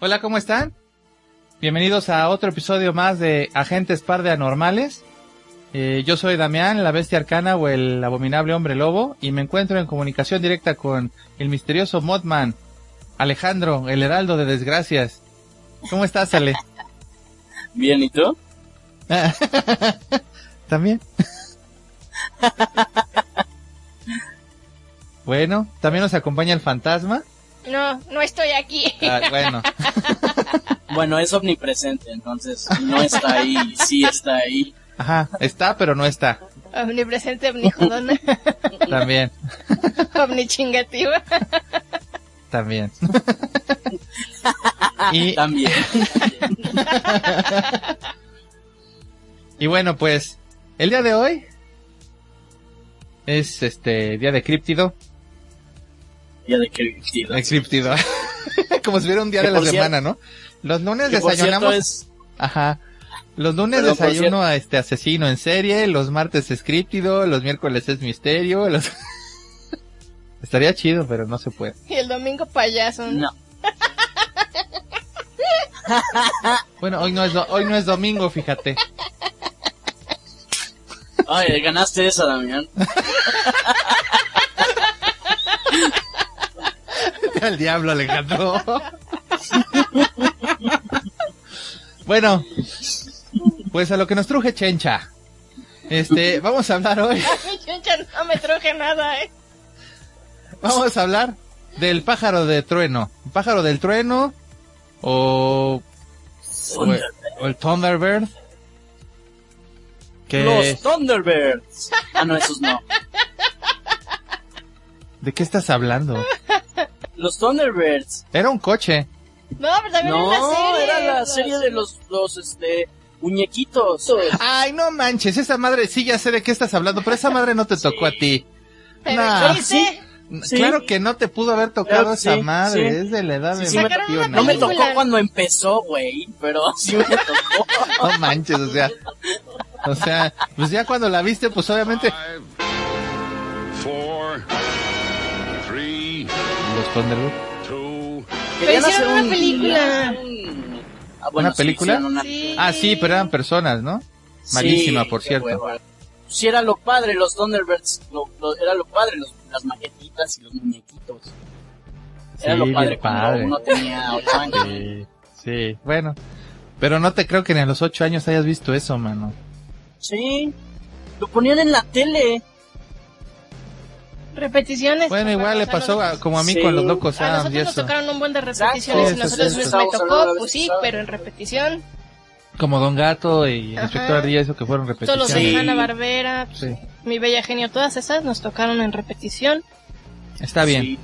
Hola, ¿cómo están? Bienvenidos a otro episodio más de Agentes Par de Anormales. Eh, yo soy Damián, la bestia arcana o el abominable hombre lobo, y me encuentro en comunicación directa con el misterioso Modman, Alejandro, el heraldo de desgracias. ¿Cómo estás, Ale? Bien, ¿y tú? ¿También? bueno, también nos acompaña el fantasma. No, no estoy aquí. Ah, bueno. Bueno, es omnipresente, entonces no está ahí, sí está ahí. Ajá, está, pero no está. Omnipresente, omnijodona, También, omnichingativa. también. y, También. y bueno, pues, el día de hoy es este día de críptido. Ya de criptido. de críptido. Como si fuera un día Que de la por semana, ¿no? Los lunes cierto desayunamos. es, Ajá. Los lunes Perdón, desayuno cierto. a este asesino en serie, los martes es críptido, los miércoles es misterio, los... Estaría chido, pero no se puede. Y el domingo payaso. no. Bueno, hoy no es, do- hoy no es domingo, fíjate. Ay, ganaste esa, Damián. Al diablo, Alejandro. bueno, pues a lo que nos truje Chencha. Este, vamos a hablar hoy, Mi chuncha no me truje nada, eh. vamos a hablar del pájaro de trueno. Pájaro del trueno o, o, el- o el Thunderbird. Que, Los Thunderbirds. Ah, no, esos no. ¿De qué estás hablando? Los Thunderbirds. Era un coche. No, pero también No, era la serie. era la serie de los, los, este, muñequitos. Ay, no manches, esa madre, sí ya sé de qué estás hablando, pero esa madre no te tocó a ti. Pero Nah. Sí. Claro que no te pudo haber tocado esa sí, madre, sí. es de la edad Sí, de me. No me tocó cuando empezó, güey, pero sí me tocó. No manches, o sea. O sea, pues ya cuando la viste, pues obviamente. four, Los Thunderbirds. two, Querían hicieron una un- película. Ah, ¿Una sí, película? hicieron una- Sí. Ah, sí, pero eran personas, ¿no? Malísima, por cierto. hueva. Sí, era lo padre, los Thunderbirds, lo, lo- era lo padre, los- las maquetitas y los muñequitos. Era Sí, lo padre padre. uno tenía ocho años. Sí, sí, bueno. Pero no te creo que ni a los ocho años hayas visto eso, mano. Sí, lo ponían en la tele. Repeticiones. Bueno, igual le pasó a- como a mí Sí. con los locos A y nosotros nos tocaron un buen de Exacto. repeticiones Sí, y nosotros me tocó, pues sí, pero en repetición. Como Don Gato y Ajá. Inspector Ardilla, eso que fueron Todos los repeticiones. de Sí. Hanna Barbera, Sí. Mi Bella Genio, todas esas nos tocaron en repetición. Está bien, Sí,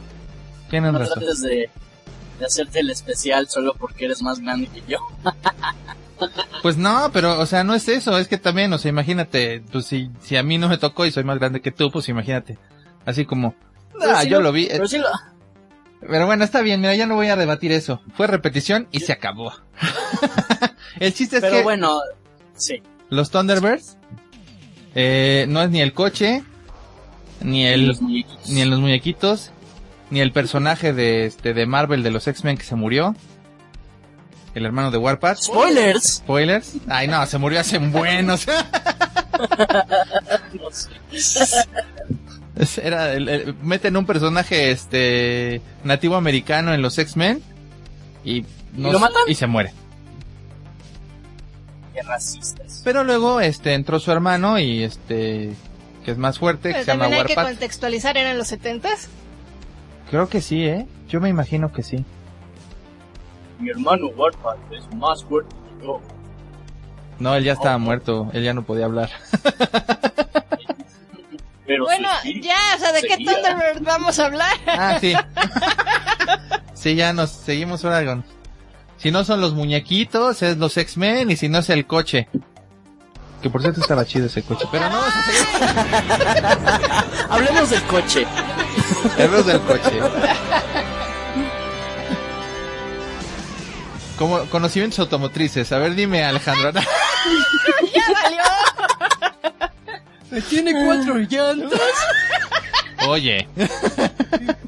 tienen no razón. trates de, de hacerte el especial solo porque eres más grande que yo. Pues no, pero, o sea, no es eso, es que también, o sea, imagínate, pues si, si a mí no me tocó y soy más grande que tú, pues imagínate. Así como, Pero ah, sí yo lo- lo vi. Pero lo... Pero bueno, está bien, mira, ya no voy a rebatir eso. Fue repetición y se acabó. el chiste es Pero que bueno, sí. los Thunderbirds eh, no es ni el coche, ni el, los muñequitos. ni en los muñequitos, ni el personaje de este de Marvel de los X-Men que se murió. El hermano de Warpath. Spoilers. Spoilers. Ay, no, se murió hace buenos. Era el- el- meten un personaje este nativo americano en los X-Men y, no lo s- matan? y se muere. Qué racistas. Pero luego este entró su hermano y este que es más fuerte, que se llama también hay que Warpath. contextualizar, ¿eran los setentas? Creo que sí, ¿eh? Yo me imagino que sí. Mi hermano Warpath es más fuerte que yo. No, él ya estaba Oh. muerto, él ya no podía hablar. Pero Bueno, espíritu ya, o sea, ¿de qué seguía. Thunderbird vamos a hablar? Ah, sí. sí, ya nos seguimos ahora con... Si no son los muñequitos, es los X-Men y si no es el coche. Que por cierto estaba chido ese coche, pero no vamos a seguir Hablemos del coche. Héroes del coche. Como conocimientos automotrices. A ver, dime, Alejandro. ¡Ya valió! Tiene cuatro llantas, Oye,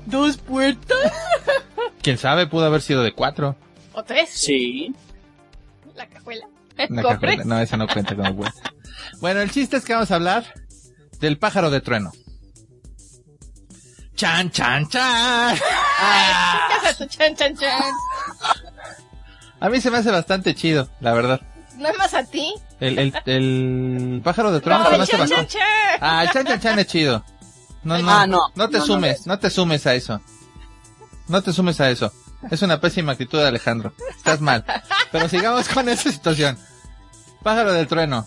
dos puertas. quién sabe, pudo haber sido de cuatro. ¿O tres? Sí. La cajuela. ¿Cofres? cajuela. No, esa no cuenta como buena. Bueno, el chiste es que vamos a hablar del pájaro de trueno. Chan, chan, chan. Chan, chan, chan. A mí se me hace bastante chido, la verdad. Nada más a ti. El, el, el pájaro de trueno No, el chan, chan, chan. Ah, el chan, chan, chan es chido. No, no, Ah, no. no te No, sumes, no te sumes a eso. No te sumes a eso. Es una pésima actitud de Alejandro. Estás mal. Pero sigamos con esa situación. Pájaro del trueno.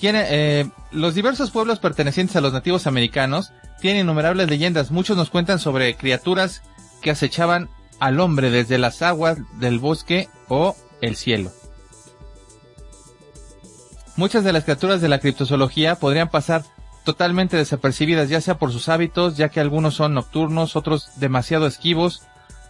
Tiene, eh, los diversos pueblos pertenecientes a los nativos americanos tienen innumerables leyendas. Muchos nos cuentan sobre criaturas que acechaban al hombre desde las aguas del bosque o el cielo. Muchas de las criaturas de la criptozoología podrían pasar totalmente desapercibidas, ya sea por sus hábitos, ya que algunos son nocturnos, otros demasiado esquivos.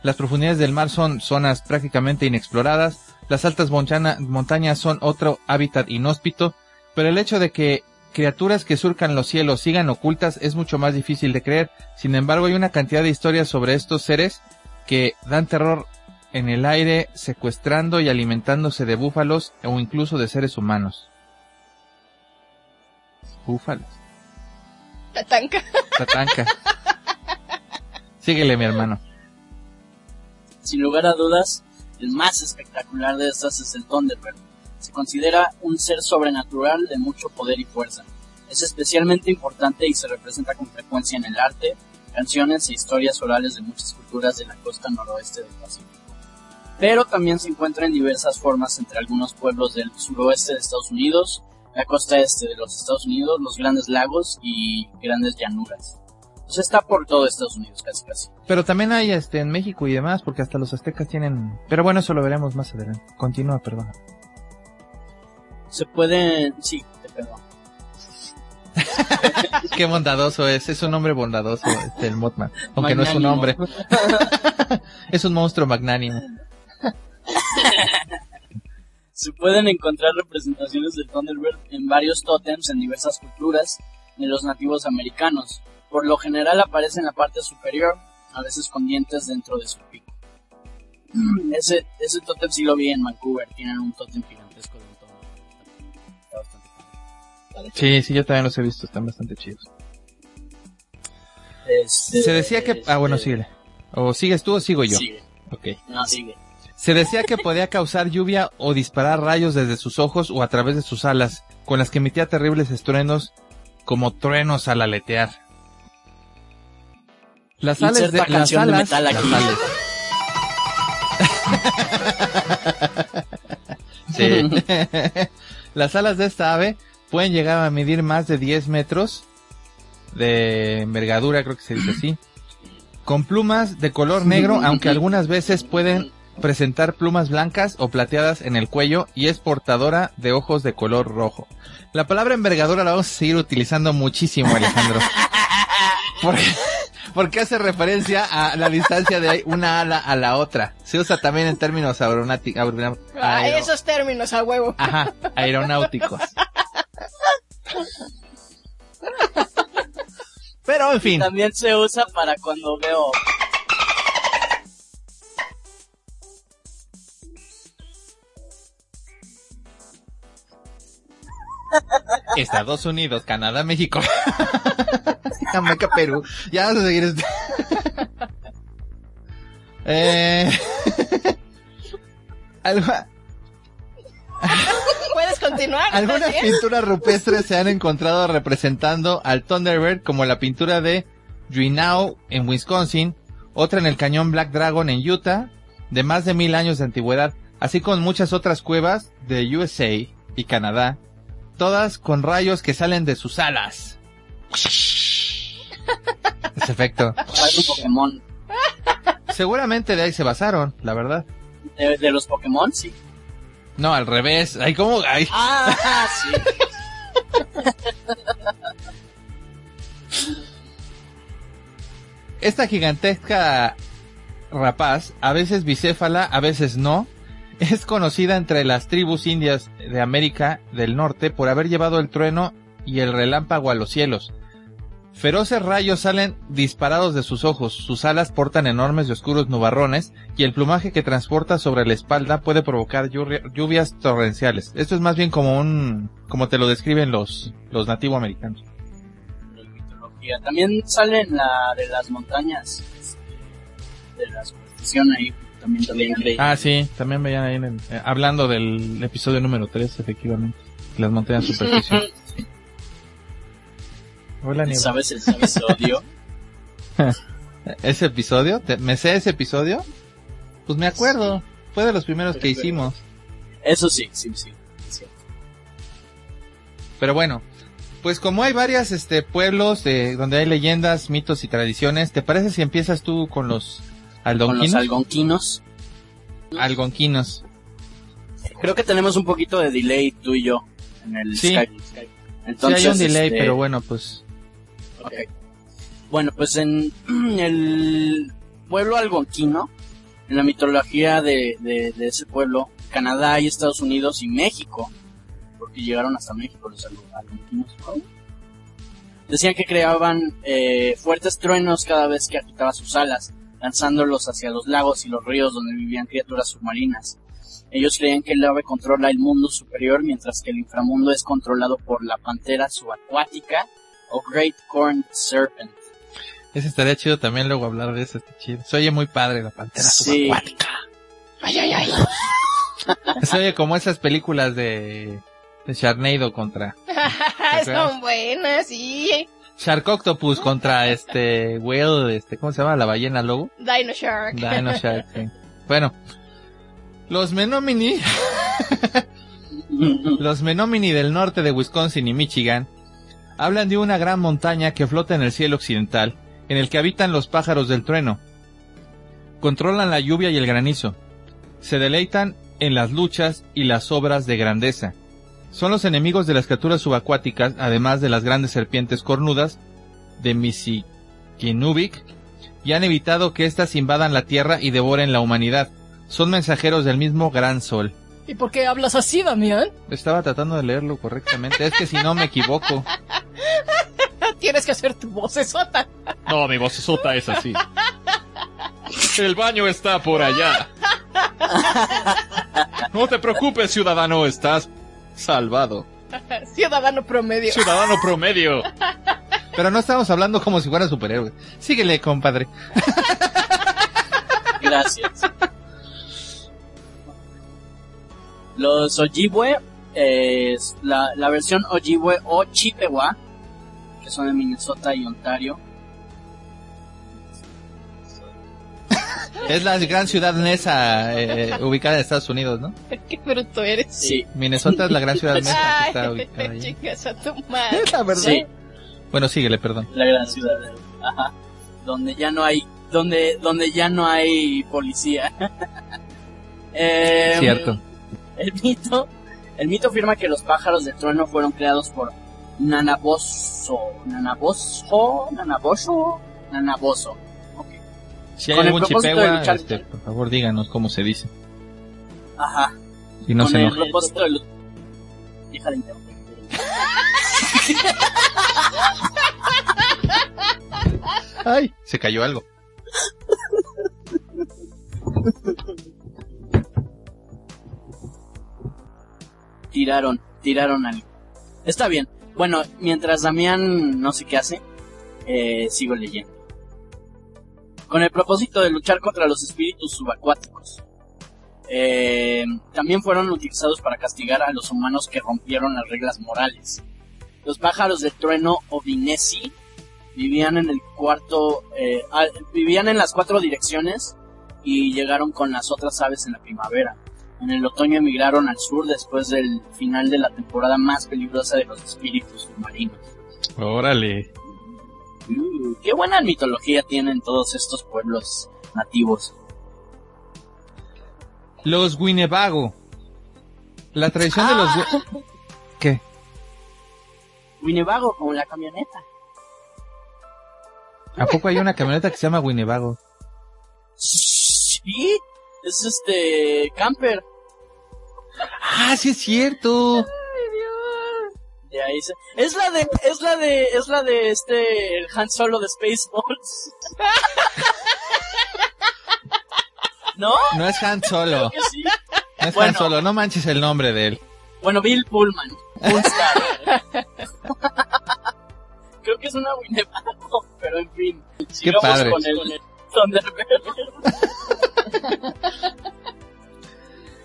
Las profundidades del mar son zonas prácticamente inexploradas. Las altas montañas son otro hábitat inhóspito. Pero el hecho de que criaturas que surcan los cielos sigan ocultas es mucho más difícil de creer. Sin embargo, hay una cantidad de historias sobre estos seres que dan terror en el aire, secuestrando y alimentándose de búfalos o incluso de seres humanos. Búfalos. Tatanka. Tatanka. Síguele, mi hermano. Sin lugar a dudas, el más espectacular de estas es el Thunderbird. Se considera un ser sobrenatural de mucho poder y fuerza. Es especialmente importante y se representa con frecuencia en el arte, canciones e historias orales de muchas culturas de la costa noroeste del Pacífico. Pero también se encuentra en diversas formas entre algunos pueblos del suroeste de Estados Unidos, la costa este de los Estados Unidos, los grandes lagos y grandes llanuras. Entonces está por todo Estados Unidos casi casi. Pero también hay este en México y demás, porque hasta los aztecas tienen... Pero bueno, eso lo veremos más adelante. Continúa, perdón. Se pueden... Sí, te perdón. Qué bondadoso es, es un hombre bondadoso, este, el Mothman. Aunque no es un hombre, es un monstruo magnánimo. Se pueden encontrar representaciones del Thunderbird en varios tótems en diversas culturas de los nativos americanos. Por lo general aparece en la parte superior, a veces con dientes dentro de su pico. Ese, ese tótem sí lo vi en Vancouver, tienen un tótem gigantesco de un. Está bastante padre. Sí, sí, yo también los he visto, están bastante chidos. Este, Se decía que... Ah, bueno, síguele. O sigues tú o sigo yo. Sigue. Ok. No, sigue. Se decía que podía causar lluvia o disparar rayos desde sus ojos o a través de sus alas, con las que emitía terribles estruendos como truenos al aletear. Las alas de, las de alas, metal aquí. las alas. Sí. Las alas de esta ave pueden llegar a medir más de 10 metros de envergadura, creo que se dice así. Con plumas de color negro, aunque algunas veces pueden presentar plumas blancas o plateadas en el cuello y es portadora de ojos de color rojo. La palabra envergadura la vamos a seguir utilizando muchísimo, Alejandro. Porque, porque hace referencia a la distancia de una ala a la otra. Se usa también en términos aeronáuticos. Ay, esos términos a huevo. Ajá, aeronáuticos. Pero en fin, También se usa para cuando veo Estados Unidos, Canadá, México. Jamaica, Perú. Ya vamos a seguir esto. eh... algo- Puedes continuar. ¿estás Algunas bien? pinturas rupestres se han encontrado representando al Thunderbird como la pintura de Juneau en Wisconsin, otra en el cañón Black Dragon en Utah, de más de mil años de antigüedad, así como muchas otras cuevas de USA y Canadá, todas con rayos que salen de sus alas. Ese efecto. Pokémon. Seguramente de ahí se basaron, la verdad. De, de los Pokémon, sí. No, al revés. Ay, ¿cómo? Ay. Ah, sí. Esta gigantesca rapaz, a veces bicéfala, a veces no, es conocida entre las tribus indias de América del Norte por haber llevado el trueno y el relámpago a los cielos. Feroces rayos salen disparados de sus ojos, sus alas portan enormes y oscuros nubarrones y el plumaje que transporta sobre la espalda puede provocar lluvi- lluvias torrenciales. Esto es más bien como un, como te lo describen los, los nativo americanos. También sale en la de las montañas. este, De la superstición ahí. También. Ah, sí, también veían ahí en el- eh, hablando del episodio número 3, efectivamente. Las montañas superficie. Hola. ¿Sabes el sabes el odio? ¿Ese episodio? ¿Te- ¿Me sé ese episodio? Pues me acuerdo. Fue de los primeros que hicimos. Eso sí, sí, sí. sí. Pero bueno, pues como hay varias este pueblos de, donde hay leyendas, mitos y tradiciones, ¿te parece si empiezas tú con los Con los algonquinos. algonquinos. Creo que tenemos un poquito de delay tú y yo en el Sí. Skype. Sí hay un delay, este, pero bueno, pues ok. Bueno, pues en el pueblo algonquino, en la mitología de, de, de ese pueblo, Canadá y Estados Unidos y México, porque llegaron hasta México los algo- algonquinos, ¿no? decían que creaban eh, fuertes truenos cada vez que agitaba sus alas, lanzándolos hacia los lagos y los ríos donde vivían criaturas submarinas. Ellos creían que el ave controla el mundo superior, mientras que el inframundo es controlado por la pantera subacuática o Great Corn Serpent. ese estaría chido también luego hablar de eso, está chido. Se oye muy padre la pantera Sí. subacuática. Ay, ay, ay. Se oye como esas películas de, de contra Son buenas, sí. Shark Octopus contra este whale, este, ¿cómo se llama? La ballena lobo. Dino Shark. Dino Shark, sí. Bueno, los Menomini, los Menomini del norte de Wisconsin y Michigan hablan de una gran montaña que flota en el cielo occidental, en el que habitan los pájaros del trueno. Controlan la lluvia y el granizo. Se deleitan en las luchas y las obras de grandeza. Son los enemigos de las criaturas subacuáticas, además de las grandes serpientes cornudas de Misikinubik, y han evitado que éstas invadan la Tierra y devoren la humanidad. Son mensajeros del mismo gran sol. ¿Y por qué hablas así, Damián? Estaba tratando de leerlo correctamente. Es que si no me equivoco. Tienes que hacer tu voz esota. No, mi vocesota es así. El baño está por allá. No te preocupes, ciudadano, estás salvado. Ciudadano promedio. Ciudadano promedio. Pero no estamos hablando como si fuera superhéroe. Síguele, compadre. Gracias. Los Ojibwe, eh, es la, la versión Ojibwe o Chippewa, que son de Minnesota y Ontario. Es la gran ciudad nesa eh, ubicada en Estados Unidos, ¿no? Qué bruto eres. Sí, Minnesota es la gran ciudad nesa que está ubicada ahí. chicas a tu madre. La verdad. sí, Bueno, síguele, perdón. la gran ciudad. Ajá. Donde ya no hay, donde, donde ya no hay policía. Em, Cierto. El mito, el mito afirma que los pájaros del trueno fueron creados por Nanaboso, Nanaboso, Nanaboso, Nanaboso. Si hay Con algún luchar- este, por favor díganos cómo se dice. Ajá. Y no con se el propósito de lu- Deja de interrumpir. Ay, se cayó algo. Tiraron, tiraron algo. Está bien. Bueno, mientras Damián no sé qué hace, eh, sigo leyendo. Con el propósito de luchar contra los espíritus subacuáticos. Eh, también fueron utilizados para castigar a los humanos que rompieron las reglas morales. Los pájaros de trueno Ovinesi vivían en el cuarto, eh, vivían en las cuatro direcciones y llegaron con las otras aves en la primavera. En el otoño emigraron al sur después del final de la temporada más peligrosa de los espíritus submarinos. Órale. Uh, qué buena mitología tienen todos estos pueblos nativos. Los Winnebago. La tradición de los... Ah. ¿Qué? Winnebago, como la camioneta. ¿A poco hay una camioneta que se llama Winnebago? Sí, es este camper. Ah, sí es cierto. De ahí se- Es la de, es la de, es la de este, el Han Solo de Spaceballs. ¿No? No es Han Solo. Sí. No es Bueno. Han Solo. No manches el nombre de él. Bueno, Bill Pullman. Creo que es una Winnebago, pero en fin. Sigamos padre. con el Thunderbird.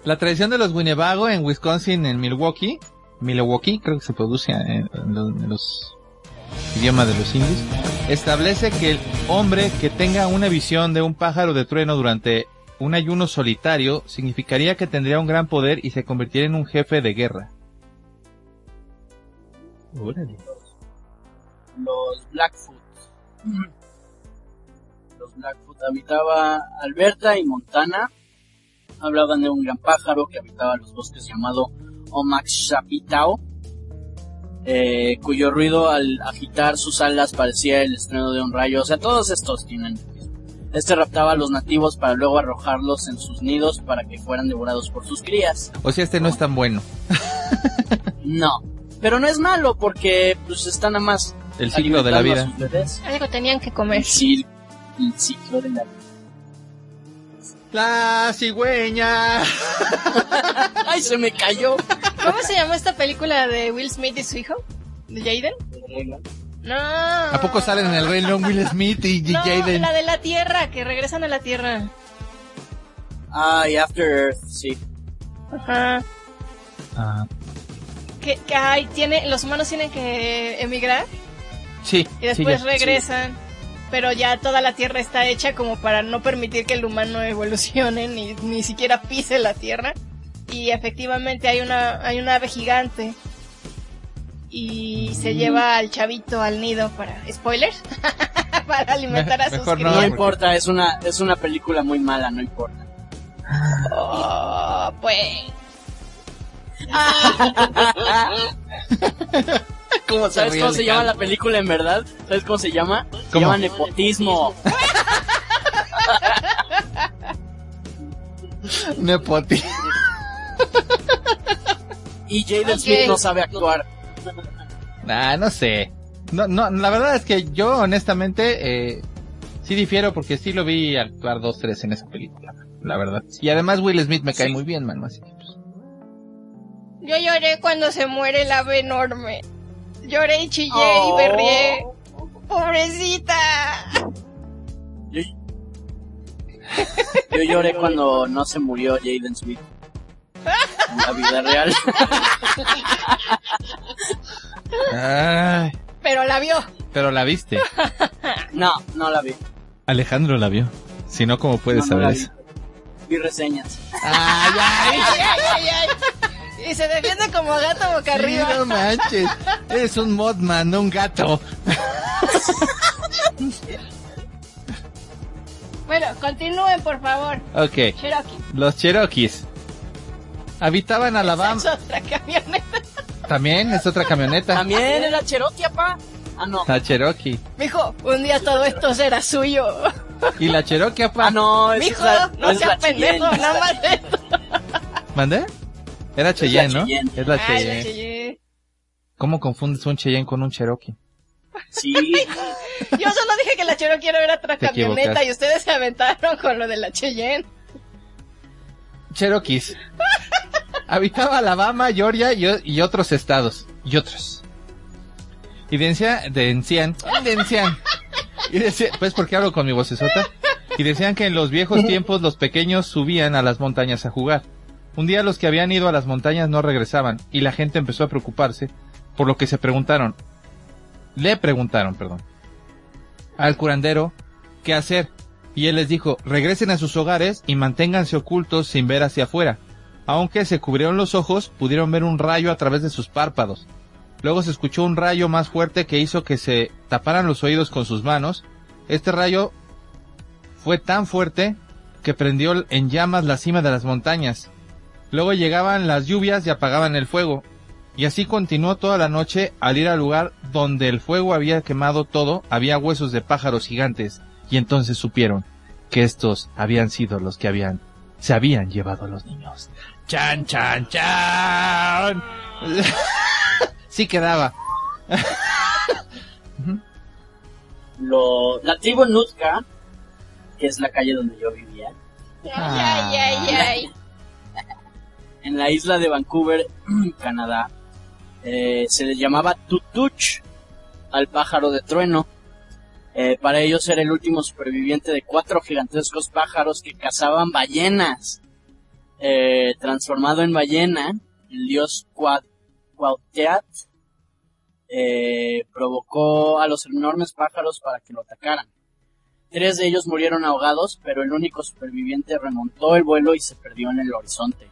La tradición de los Winnebago en Wisconsin, en Milwaukee, Milwaukee, creo que se produce en, en los, en los idiomas de los indios, establece que el hombre que tenga una visión de un pájaro de trueno durante un ayuno solitario significaría que tendría un gran poder y se convertiría en un jefe de guerra. Órale. Los Blackfoot. Los Blackfoot habitaba Alberta y Montana. Hablaban de un gran pájaro que habitaba los bosques llamado Omakshapitao, eh, cuyo ruido al agitar sus alas parecía el estreno de un rayo. O sea, todos estos tienen. Este raptaba a los nativos para luego arrojarlos en sus nidos para que fueran devorados por sus crías. O sea, este no es tan bueno. No. Pero no es malo porque pues está nada más El ciclo de la vida. a. Algo tenían que comer. el ciclo de la vida. La cigüeña. ¡Ay, se me cayó! ¿Cómo se llama esta película de Will Smith y su hijo? ¿De Jaden? No. ¿A poco salen en el Rey León Will Smith y No, Jaden? la de la Tierra, que regresan a la Tierra. Ah, y After Earth, sí. Ajá. Ah, Que, que ay, tiene, los humanos tienen que emigrar sí, y después sí, regresan. Pero ya toda la Tierra está hecha como para no permitir que el humano evolucione ni, ni siquiera pise la Tierra. Y efectivamente hay una, hay una ave gigante. Y se lleva al chavito al nido para... ¿Spoilers? para alimentar a sus mejor no, No crías. porque- importa, es una, es una película muy mala, no importa. Oh, pues... ¿Cómo ¿Sabes cómo se llama la película en verdad? ¿Sabes cómo se llama? Se ¿Cómo? llama Nepotismo. Nepoti. Y Jaden. Smith no sabe actuar. Ah, no sé. No, no, la verdad es que yo honestamente eh, sí difiero porque sí lo vi actuar dos, tres en esa película. La verdad. Y además Will Smith me cae Sí. muy bien, mano. Así que, pues, Yo lloré cuando se muere el ave enorme. Lloré y chillé Oh. y berrié. ¡Pobrecita! Yo, yo lloré cuando no se murió Jaden Smith. En la vida real. Ay, Pero la vio. pero la viste. No, no la vi. Alejandro la vio. Si no, ¿cómo puedes No, no la saber eso? Vi reseñas. Ay, ay, Ay, ay, ay, ay. Y se defiende como gato boca sí, arriba. no manches. Eres un modman, no un gato. Bueno, continúen, por favor. Ok. Cherokee. Los Cherokees. Habitaban Alabama. Es otra camioneta. También es otra camioneta. También era Cherokee, papá. Ah, no. La Cherokee. Mijo, un día todo esto será suyo. Y la Cherokee, apa. Ah, no, Mijo, es la, no la seas pendejo, nada más esto. ¿Mandé? Era Cheyenne, ¿no? Cheyenne. Es la Ay, Cheyenne. Cheyenne. ¿Cómo confundes un Cheyenne con un Cherokee? Sí. Yo solo dije que la Cherokee era otra Te camioneta y ustedes se aventaron con lo de la Cheyenne. Y decían, decían, decían, y decía, pues porque hablo con mi vocesota. Y decían que en los viejos tiempos los pequeños subían a las montañas a jugar. Un día los que habían ido a las montañas no regresaban y la gente empezó a preocuparse, por lo que se preguntaron, le preguntaron, perdón, al curandero qué hacer. Y él les dijo, regresen a sus hogares y manténganse ocultos sin ver hacia afuera. Aunque se cubrieron los ojos, pudieron ver un rayo a través de sus párpados. Luego se escuchó un rayo más fuerte que hizo que se taparan los oídos con sus manos. Este rayo fue tan fuerte que prendió en llamas la cima de las montañas. Luego llegaban las lluvias y apagaban el fuego. Y así continuó toda la noche al ir al lugar donde el fuego había quemado todo, había huesos de pájaros gigantes, y entonces supieron que estos habían sido los que habían, se habían llevado a los niños. Chan, chan, chan. sí quedaba. Lo, la tribu Nutka, que es la calle donde yo vivía, Ay, ay, ay. En la isla de Vancouver, Canadá, eh, se les llamaba Tutuch al pájaro de trueno. Eh, para ellos era el último superviviente de cuatro gigantescos pájaros que cazaban ballenas. Eh, transformado en ballena, el dios Cuauhtémoc provocó a los enormes pájaros para que lo atacaran. Tres de ellos murieron ahogados, pero el único superviviente remontó el vuelo y se perdió en el horizonte.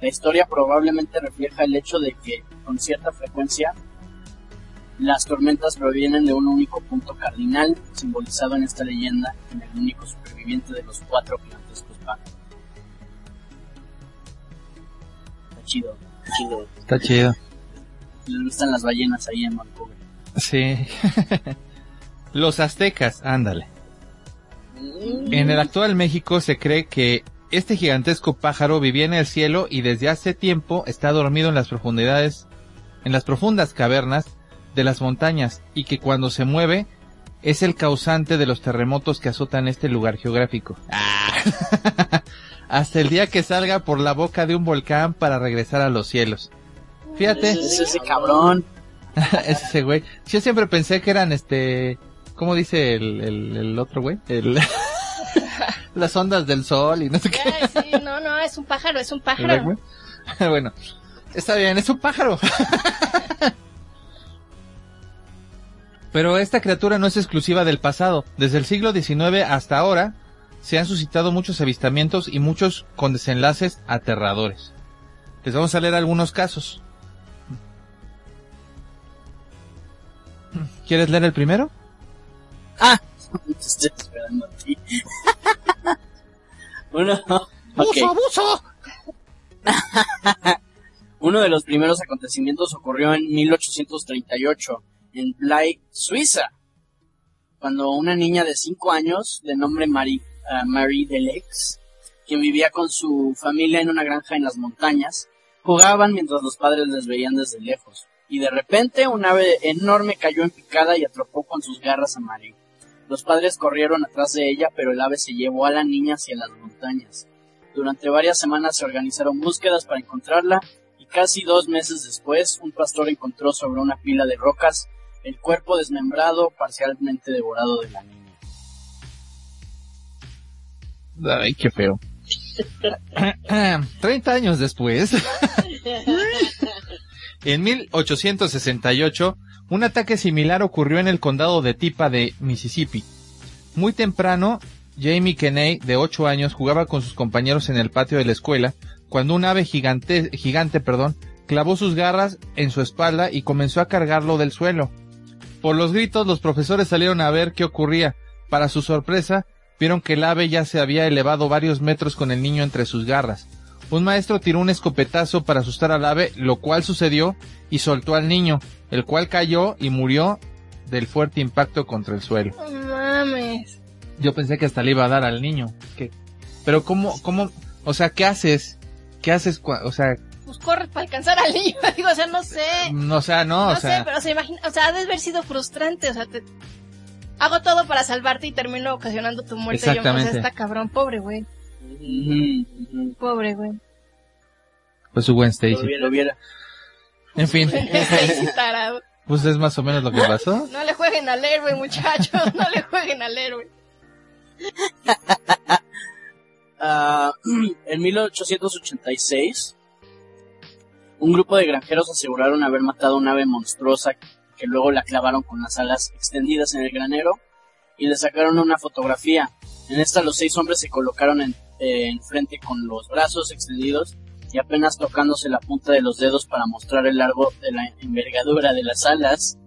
La historia probablemente refleja el hecho de que, con cierta frecuencia, las tormentas provienen de un único punto cardinal, simbolizado en esta leyenda en el único superviviente de los cuatro gigantescos pájaros. Está chido, está chido. Está chido. Les gustan las ballenas ahí en Vancouver. Sí. Los aztecas, ándale. En el actual México se cree que este gigantesco pájaro vivía en el cielo y desde hace tiempo está dormido en las profundidades, en las profundas cavernas de las montañas y que cuando se mueve es el causante de los terremotos que azotan este lugar geográfico. Hasta el día que salga por la boca de un volcán para regresar a los cielos. Fíjate. Es ese cabrón. es ese güey. Yo siempre pensé que eran este, ¿cómo dice el, el, el otro güey? El, las ondas del sol y no sé qué. Ay, sí, no, no, es un pájaro, es un ¿Verdad, pájaro. bueno, está bien, es un pájaro. Pero esta criatura no es exclusiva del pasado. Desde el siglo XIX hasta ahora se han suscitado muchos avistamientos y muchos con desenlaces aterradores. Les vamos a leer algunos casos. ¿Quieres leer el primero? Ah, te estoy esperando a ti. Uno. Uno de los primeros acontecimientos ocurrió en 1838 en Blaye, Suiza, cuando una niña de 5 años, de nombre Marie, ah, Marie Delex, quien vivía con su familia en una granja en las montañas, jugaban mientras los padres les veían desde lejos. Y de repente un ave enorme cayó en picada y atrapó con sus garras a Marie. Los padres corrieron atrás de ella, pero el ave se llevó a la niña hacia las montañas. Durante varias semanas se organizaron búsquedas para encontrarla y casi dos meses después un pastor encontró sobre una pila de rocas el cuerpo desmembrado, parcialmente devorado de la niña. Ay, qué feo. 30 años después, en 1868, un ataque similar ocurrió en el condado de Tipa de Mississippi. Muy temprano, Jamie Kenney, de 8 años, jugaba con sus compañeros en el patio de la escuela cuando un ave gigante, gigante perdón, clavó sus garras en su espalda y comenzó a cargarlo del suelo. Por los gritos, los profesores salieron a ver qué ocurría. Para su sorpresa, vieron que el ave ya se había elevado varios metros con el niño entre sus garras. Un maestro tiró un escopetazo para asustar al ave, lo cual sucedió, y soltó al niño, el cual cayó y murió del fuerte impacto contra el suelo. No mames. Yo pensé que hasta le iba a dar al niño. ¿Qué? Pero cómo, cómo, o sea, ¿qué haces? ¿Qué haces? O sea, Pues corre para alcanzar al niño. Digo, o sea, no sé. no, o sea, no, No, o sea, sé, pero se imagina, o sea, ha de haber sido frustrante, o sea, te... hago todo para salvarte y termino ocasionando tu muerte. Yo, o Exactamente. sea, está cabrón, pobre güey, Pobre güey. pues su buen Lo Stacy. lo hubiera. En fin. Pues es más o menos lo que pasó. No le jueguen al héroe, muchachos. No le jueguen al héroe. Ah, en 1886, un grupo de granjeros aseguraron haber matado una ave monstruosa que luego la clavaron con las alas extendidas en el granero y le sacaron una fotografía. En esta los seis hombres se colocaron en, eh, en frente con los brazos extendidos y apenas tocándose la punta de los dedos para mostrar el largo de la envergadura de las alas,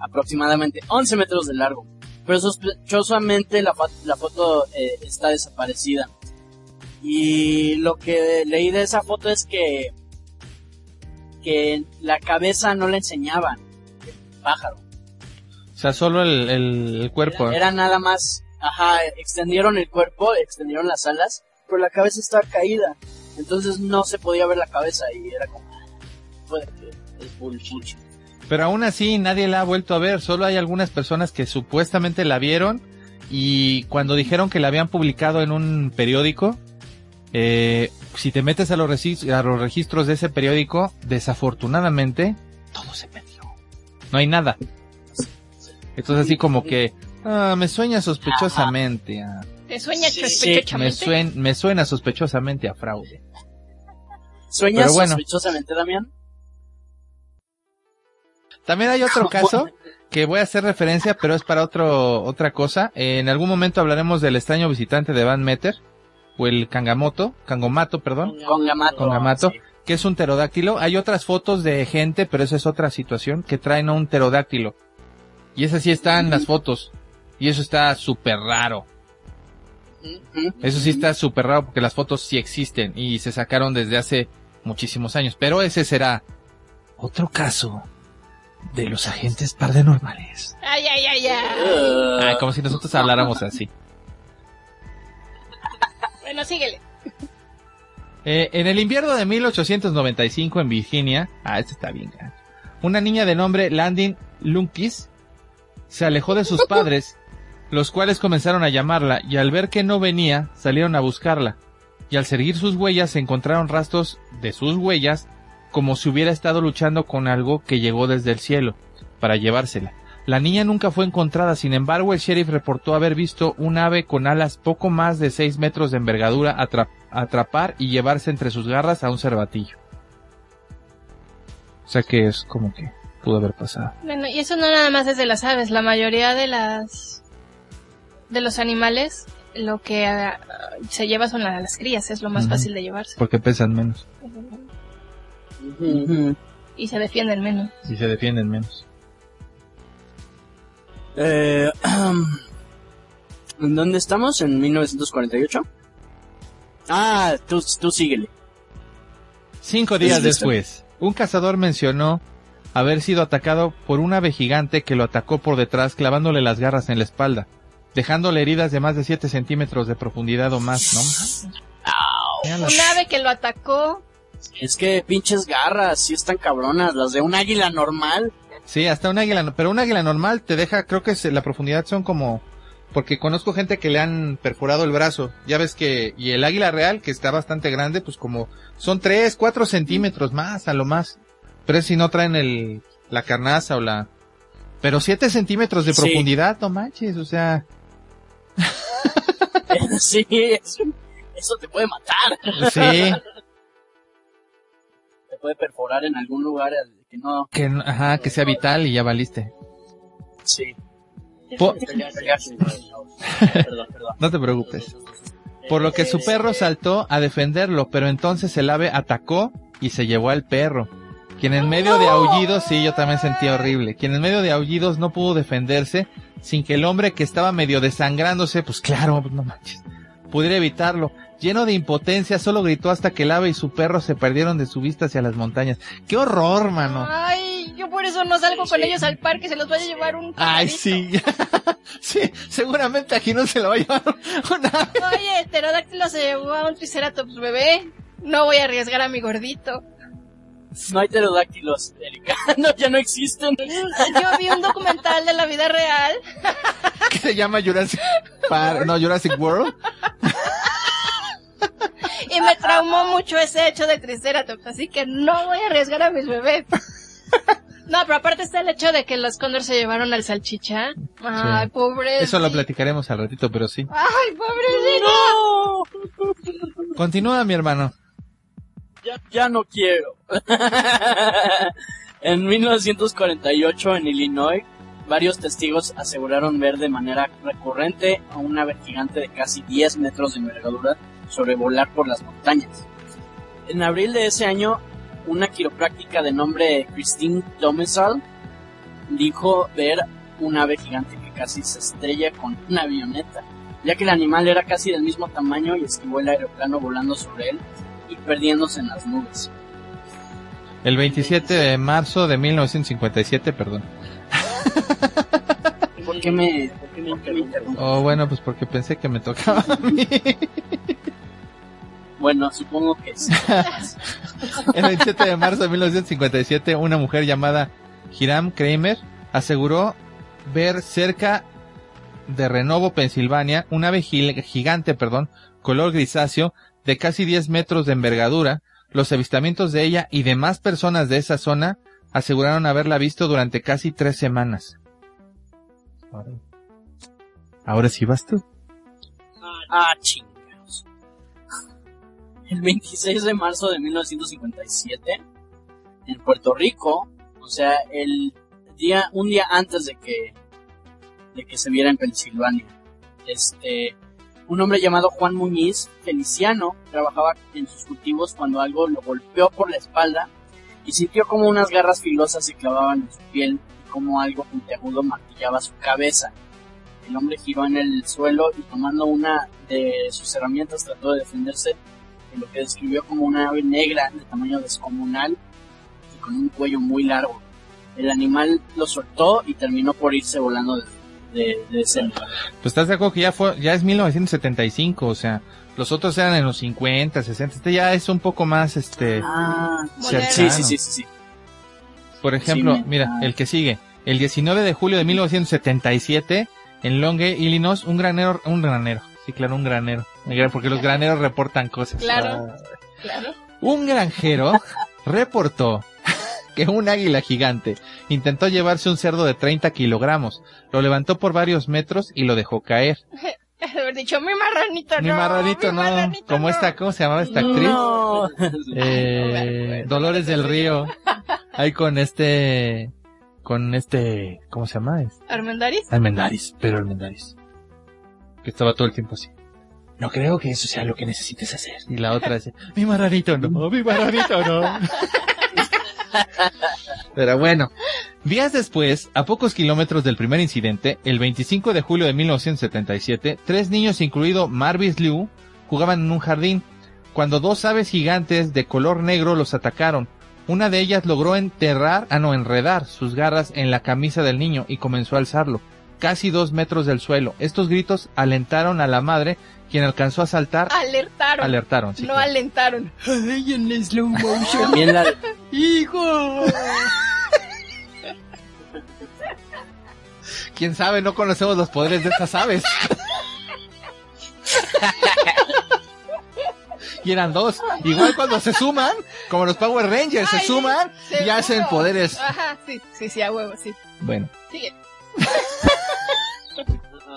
aproximadamente 11 metros de largo. Pero sospechosamente la, foto eh, está desaparecida. Y lo que leí de esa foto es que que la cabeza no la enseñaban, el pájaro. O sea, solo el, el, el cuerpo. Era, era nada más, ajá, extendieron el cuerpo, extendieron las alas, pero la cabeza estaba caída. Entonces no se podía ver la cabeza y era como, puede que es bullshit. Pero aún así nadie la ha vuelto a ver. Solo hay algunas personas que supuestamente la vieron y cuando dijeron que la habían publicado en un periódico, eh, si te metes a los, regis- a los registros de ese periódico, desafortunadamente todo se perdió. No hay nada. Entonces así como que ah, me sueña sospechosamente, a- ¿Te sueña Sí, me, sospechosamente? suen- me suena sospechosamente a fraude. ¿Sueñas bueno. sospechosamente, Damián? También hay otro caso que voy a hacer referencia, pero es para otro, otra cosa. Eh, en algún momento hablaremos del extraño visitante de Van Meter, o el Kangamoto, Kangomato, perdón, Con Gamato. Con Gamato. sí. que es un pterodáctilo. Hay otras fotos de gente, pero esa es otra situación, que traen a un pterodáctilo. Y esas sí están las fotos. Y eso está súper raro. Eso sí está súper raro porque las fotos sí existen y se sacaron desde hace muchísimos años. Pero ese será otro caso de los agentes paranormales. Ay, ay, ay, ay. Ah, como si nosotros habláramos así. Bueno, síguele. Eh, en el invierno de 1895 en Virginia, ah, este está bien, una niña de nombre Landin Lunkis se alejó de sus padres, los cuales comenzaron a llamarla y al ver que no venía, salieron a buscarla. Y al seguir sus huellas se encontraron rastros de sus huellas como si hubiera estado luchando con algo que llegó desde el cielo para llevársela. La niña nunca fue encontrada, sin embargo el sheriff reportó haber visto un ave con alas poco más de 6 metros de envergadura atra- atrapar y llevarse entre sus garras a un cervatillo. O sea que es como que pudo haber pasado. Bueno, y eso no nada más es de las aves. La mayoría de las de los animales lo que ah, se lleva son la- las crías, es lo más fácil de llevarse. Porque pesan menos. Y se defienden menos. y se defienden menos. Eh, ¿En dónde estamos? ¿En 1948? Ah, tú, tú síguele. Cinco días después, un cazador mencionó haber sido atacado por un ave gigante que lo atacó por detrás clavándole las garras en la espalda, dejándole heridas de más de 7 centímetros de profundidad o más, ¿no? Un ave que lo atacó. Es que pinches garras, sí están cabronas, las de un águila normal. Sí, hasta un águila, pero un águila normal te deja, creo que se- la profundidad son como, porque conozco gente que le han perforado el brazo, ya ves que, y el águila real, que está bastante grande, pues como, son 3, 4 centímetros más, a lo más, pero es si no traen el, la carnaza o la, pero 7 centímetros de Sí. profundidad, no manches, o sea, sí, eso, eso te puede matar. sí, Te puede perforar en algún lugar que no. que, ajá, que sea vital y ya valiste. Sí. Po- Perdón, perdón. no te preocupes. Por lo que su perro saltó a defenderlo, pero entonces el ave atacó y se llevó al perro. Quien en medio de aullidos, sí, yo también sentí horrible. Quien en medio de aullidos no pudo defenderse sin que el hombre que estaba medio desangrándose, pues claro, no manches, pudiera evitarlo. Lleno de impotencia, solo gritó hasta que el ave y su perro se perdieron de su vista hacia las montañas. ¡Qué horror, mano! Ay, yo por eso no salgo con ellos al parque, se los vaya a llevar un Ay, sí. sí, seguramente aquí no se lo va a llevar un ave. Oye, pterodáctilo se llevó a un triceratops bebé. No voy a arriesgar a mi gordito. No hay pterodáctilos, Erika. No, ya no existen. Yo vi un documental de la vida real. que se llama Jurassic Park, no, Jurassic World. Y me traumó mucho ese hecho de Triceratops, así que no voy a arriesgar a mis bebés. No, pero aparte está el hecho de que los cóndores se llevaron al salchicha. Ay, pobre. Eso lo platicaremos al ratito, pero sí. Ay, pobrecito. Continúa, mi hermano. Ya, no quiero. en 1948 en Illinois, varios testigos aseguraron ver de manera recurrente a un ave gigante de casi 10 metros de envergadura sobrevolar por las montañas. En abril de ese año, una quiropráctica de nombre Christine Domesal dijo ver un ave gigante que casi se estrella con una avioneta, ya que el animal era casi del mismo tamaño y esquivó el aeroplano volando sobre él y perdiéndose en las nubes. El 27 de marzo de 1957, perdón. ¿Por qué me, por qué me interrumpes? Oh, bueno, pues porque pensé que me tocaba a mí. Bueno, supongo que sí. El 27 de marzo de 1957, una mujer llamada Hiram Kramer aseguró ver cerca de Renovo, Pensilvania, un ave gigante, perdón, color grisáceo, de casi 10 metros de envergadura. Los avistamientos de ella y demás personas de esa zona aseguraron haberla visto durante casi tres semanas. Ahora sí vas tú. Ah, chingados. El 26 de marzo de 1957, en Puerto Rico, o sea, el día, un día antes de que, de que se viera en Pensilvania, este, un hombre llamado Juan Muñiz, feliciano, trabajaba en sus cultivos cuando algo lo golpeó por la espalda y sintió como unas garras filosas se clavaban en su piel y como algo puntiagudo martillaba su cabeza. El hombre giró en el suelo y tomando una de sus herramientas trató de defenderse de lo que describió como una ave negra de tamaño descomunal y con un cuello muy largo. El animal lo soltó y terminó por irse volando de, de, de. Pues estás de acuerdo que ya fue, ya es 1975, o sea, los otros eran en los 50, 60, este ya es un poco más, este, Ah, sí, sí, sí, sí, sí. por ejemplo, mira, ah. el que sigue, el 19 de julio de 1977, en Longue, Illinois, un granero, un granero, sí, claro, un granero, porque los graneros reportan cosas. Claro. Ah. Claro. Un granjero reportó que un águila gigante intentó llevarse un cerdo de 30 kilogramos, lo levantó por varios metros y lo dejó caer. Haber dicho, mi marranito no. Mi marranito mi no, marranito como no". esta, ¿cómo se llamaba esta actriz? No. Eh, Dolores del Río. Ahí con este, con este, ¿cómo se llama? Es- ¿Armendáriz? Almendaris, pero Almendaris. Que estaba todo el tiempo así. No creo que eso sea lo que necesites hacer. Y la otra dice, mi marranito no, mi marranito no. Pero bueno, días después, a pocos kilómetros del primer incidente, el 25 de julio de 1977, tres niños, incluido Marvis Liu, jugaban en un jardín, cuando dos aves gigantes de color negro los atacaron. Una de ellas logró enterrar, ah no, enredar sus garras en la camisa del niño y comenzó a alzarlo, casi dos metros del suelo. Estos gritos alentaron a la madre, quien alcanzó a saltar. Alertaron. Alertaron, sí. no claro. alentaron. Ay, en slow motion. También la, Hijo. Quién sabe, no conocemos los poderes de estas aves. y eran dos. Igual cuando se suman, como los Power Rangers, se suman y hacen poderes. Ajá, sí, sí, sí, a huevo, sí. Bueno, Sigue.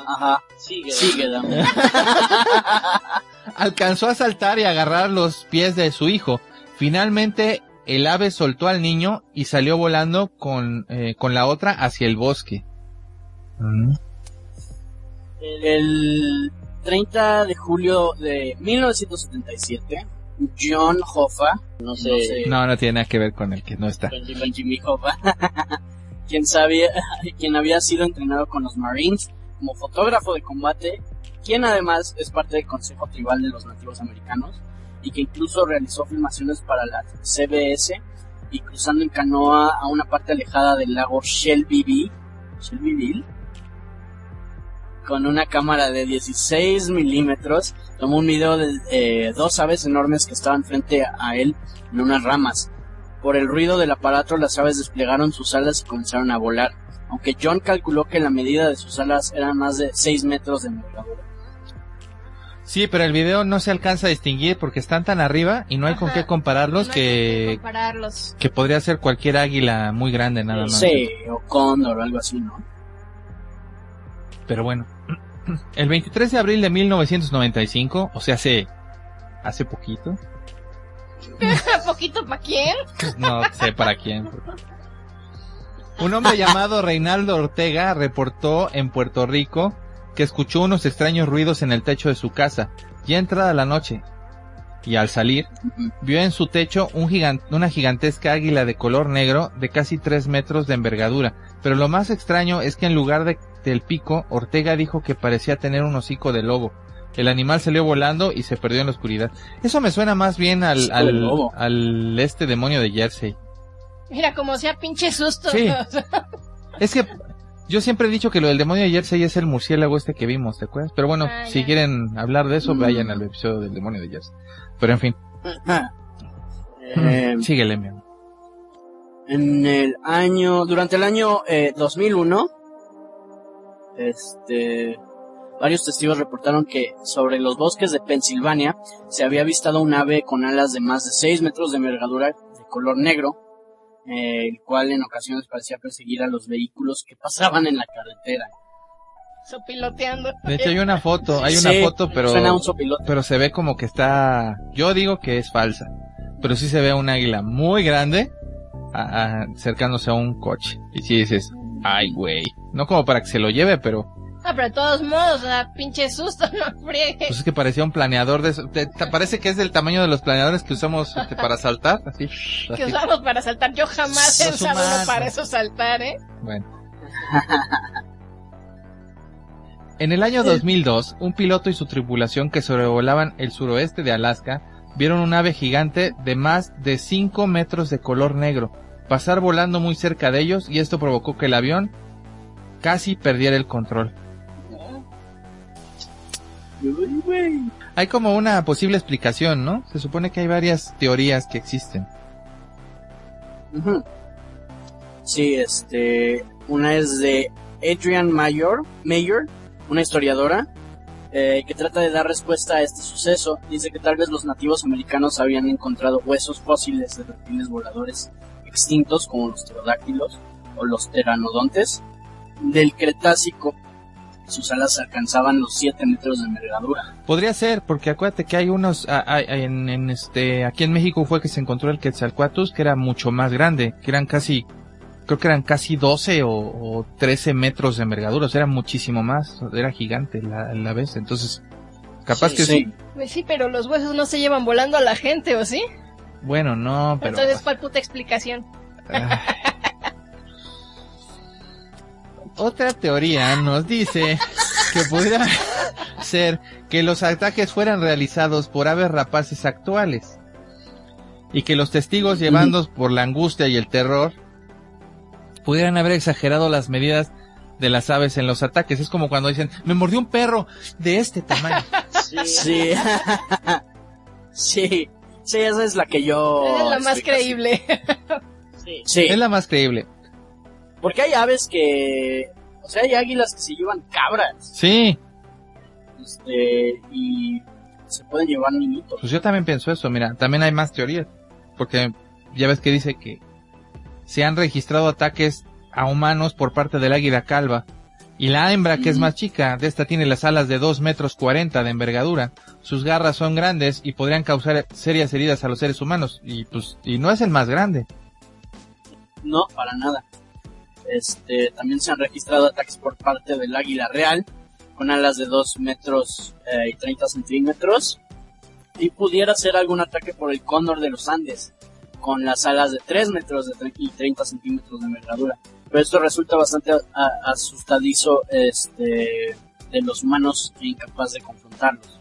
Ajá. Sigue. Sigue, dame. alcanzó a saltar y agarrar los pies de su hijo. Finalmente, el ave soltó al niño y salió volando con, eh, con la otra hacia el bosque. El 30 de julio de 1977, John Hoffa, no sé, No, no tiene nada que ver con el que no está. con Jimmy Hoffa, quien sabía, quien había sido entrenado con los Marines como fotógrafo de combate, quien además es parte del Consejo Tribal de los Nativos Americanos y que incluso realizó filmaciones para la CBS y cruzando en canoa a una parte alejada del lago Shelbyville, Shelbyville con una cámara de 16 milímetros, tomó un video de eh, dos aves enormes que estaban frente a él en unas ramas. Por el ruido del aparato, las aves desplegaron sus alas y comenzaron a volar, aunque John calculó que la medida de sus alas eran más de 6 metros de envergadura. Sí, pero el video no se alcanza a distinguir porque están tan arriba y no hay con Ajá. qué compararlos No con qué que, compararlos. que podría ser cualquier águila muy grande nada más. Sí, o cóndor o algo así, ¿no? Pero bueno, el 23 de abril de 1995, o sea, hace, hace poquito, ¿Poquito para quién? no sé para quién. Un hombre llamado Reinaldo Ortega reportó en Puerto Rico que escuchó unos extraños ruidos en el techo de su casa, ya entrada la noche. Y al salir, vio en su techo un gigan- una gigantesca águila de color negro de casi 3 metros de envergadura. Pero lo más extraño es que en lugar de, del pico, Ortega dijo que parecía tener un hocico de lobo. El animal salió volando y se perdió en la oscuridad. Eso me suena más bien al, al, al este demonio de Jersey. Mira, como sea pinche susto. Sí. Es que yo siempre he dicho que lo del demonio de Jersey es el murciélago este que vimos, ¿te acuerdas? Pero bueno, Ah, si quieren hablar de eso, Mm. vayan al episodio del demonio de Jersey. Pero en fin, Eh, síguele, mi amor. en el año, durante el año eh, 2001, este, varios testigos reportaron que sobre los bosques de Pensilvania se había avistado un ave con alas de más de 6 metros de envergadura de color negro, eh, el cual en ocasiones parecía perseguir a los vehículos que pasaban en la carretera. Sopiloteando. De hecho hay una foto, hay una foto, pero Suena un pero se ve como que está, yo digo que es falsa, pero sí se ve un águila muy grande a- a- acercándose a un coche. Y si dices, ay güey, no como para que se lo lleve, pero Ah, pero de todos modos, pinche susto, no friegue. pues es que parecía un planeador de te- parece que es del tamaño de los planeadores que usamos este, para saltar, así. que usamos para saltar. Yo jamás he usado uno para eso saltar, ¿eh? Bueno. En el año 2002, un piloto y su tripulación que sobrevolaban el suroeste de Alaska vieron un ave gigante de más de 5 metros de color negro pasar volando muy cerca de ellos y esto provocó que el avión casi perdiera el control. Güey. Hay como una posible explicación, ¿no? Se supone que hay varias teorías que existen. Sí, este, una es de Adrian Mayor, Mayor, una historiadora, eh, que trata de dar respuesta a este suceso. Dice que tal vez los nativos americanos habían encontrado huesos fósiles de reptiles voladores extintos como los pterodáctilos o los pteranodontes del Cretácico. Sus alas alcanzaban los 7 metros de envergadura. Podría ser, porque acuérdate que hay unos, a- a- en, en este, aquí en México fue que se encontró el Quetzalcoatlus, que era mucho más grande, que eran casi, creo que eran casi 12 o, o 13 metros de envergadura, o sea, era muchísimo más, era gigante la, la vez, entonces, capaz Sí, que sí. Pues sí, pero los huesos no se llevan volando a la gente, ¿o sí? Bueno, no, pero... Entonces, ¿cuál puta explicación? Ay. Otra teoría nos dice que pudiera ser que los ataques fueran realizados por aves rapaces actuales y que los testigos llevados por la angustia y el terror pudieran haber exagerado las medidas de las aves en los ataques. Es como cuando dicen, me mordió un perro de este tamaño. Sí. sí. Sí, esa es la que yo... Esa es la más creíble. Sí. Sí. Es la más creíble. Porque hay aves que... O sea, hay águilas que se llevan cabras. Sí, Este... Y... Se pueden llevar niñitos. Pues yo también pienso eso, mira, también hay más teorías, porque ya ves que dice que se han registrado ataques a humanos por parte del águila calva, y la hembra, que es más chica, de esta tiene las alas de 2 metros 40 de envergadura, sus garras son grandes y podrían causar serias heridas a los seres humanos, y pues, y no es el más grande. No, para nada. Este... También se han registrado ataques por parte del águila real. Con alas de 2 metros eh, y 30 centímetros. Y pudiera ser algún ataque por el cóndor de los Andes. Con las alas de 3 metros de y 30 centímetros de envergadura. Pero esto resulta bastante asustadizo este, de los humanos e incapaz de confrontarlos.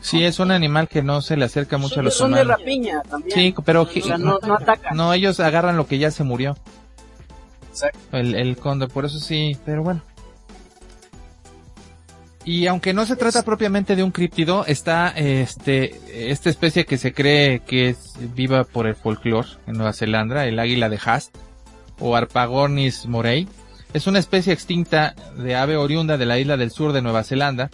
Sí, es un animal que no se le acerca mucho a los son de humanos. rapiña también. Sí, pero o sea, no, no atacan. no, ellos agarran lo que ya se murió, Exacto. el, el cóndor, por eso sí, pero bueno. Y aunque no se trata propiamente de un críptido, está este esta especie que se cree que es viva por el folclore en Nueva Zelanda, el águila de Haast o Arpagornis morei. Es una especie extinta de ave oriunda de la isla del sur de Nueva Zelanda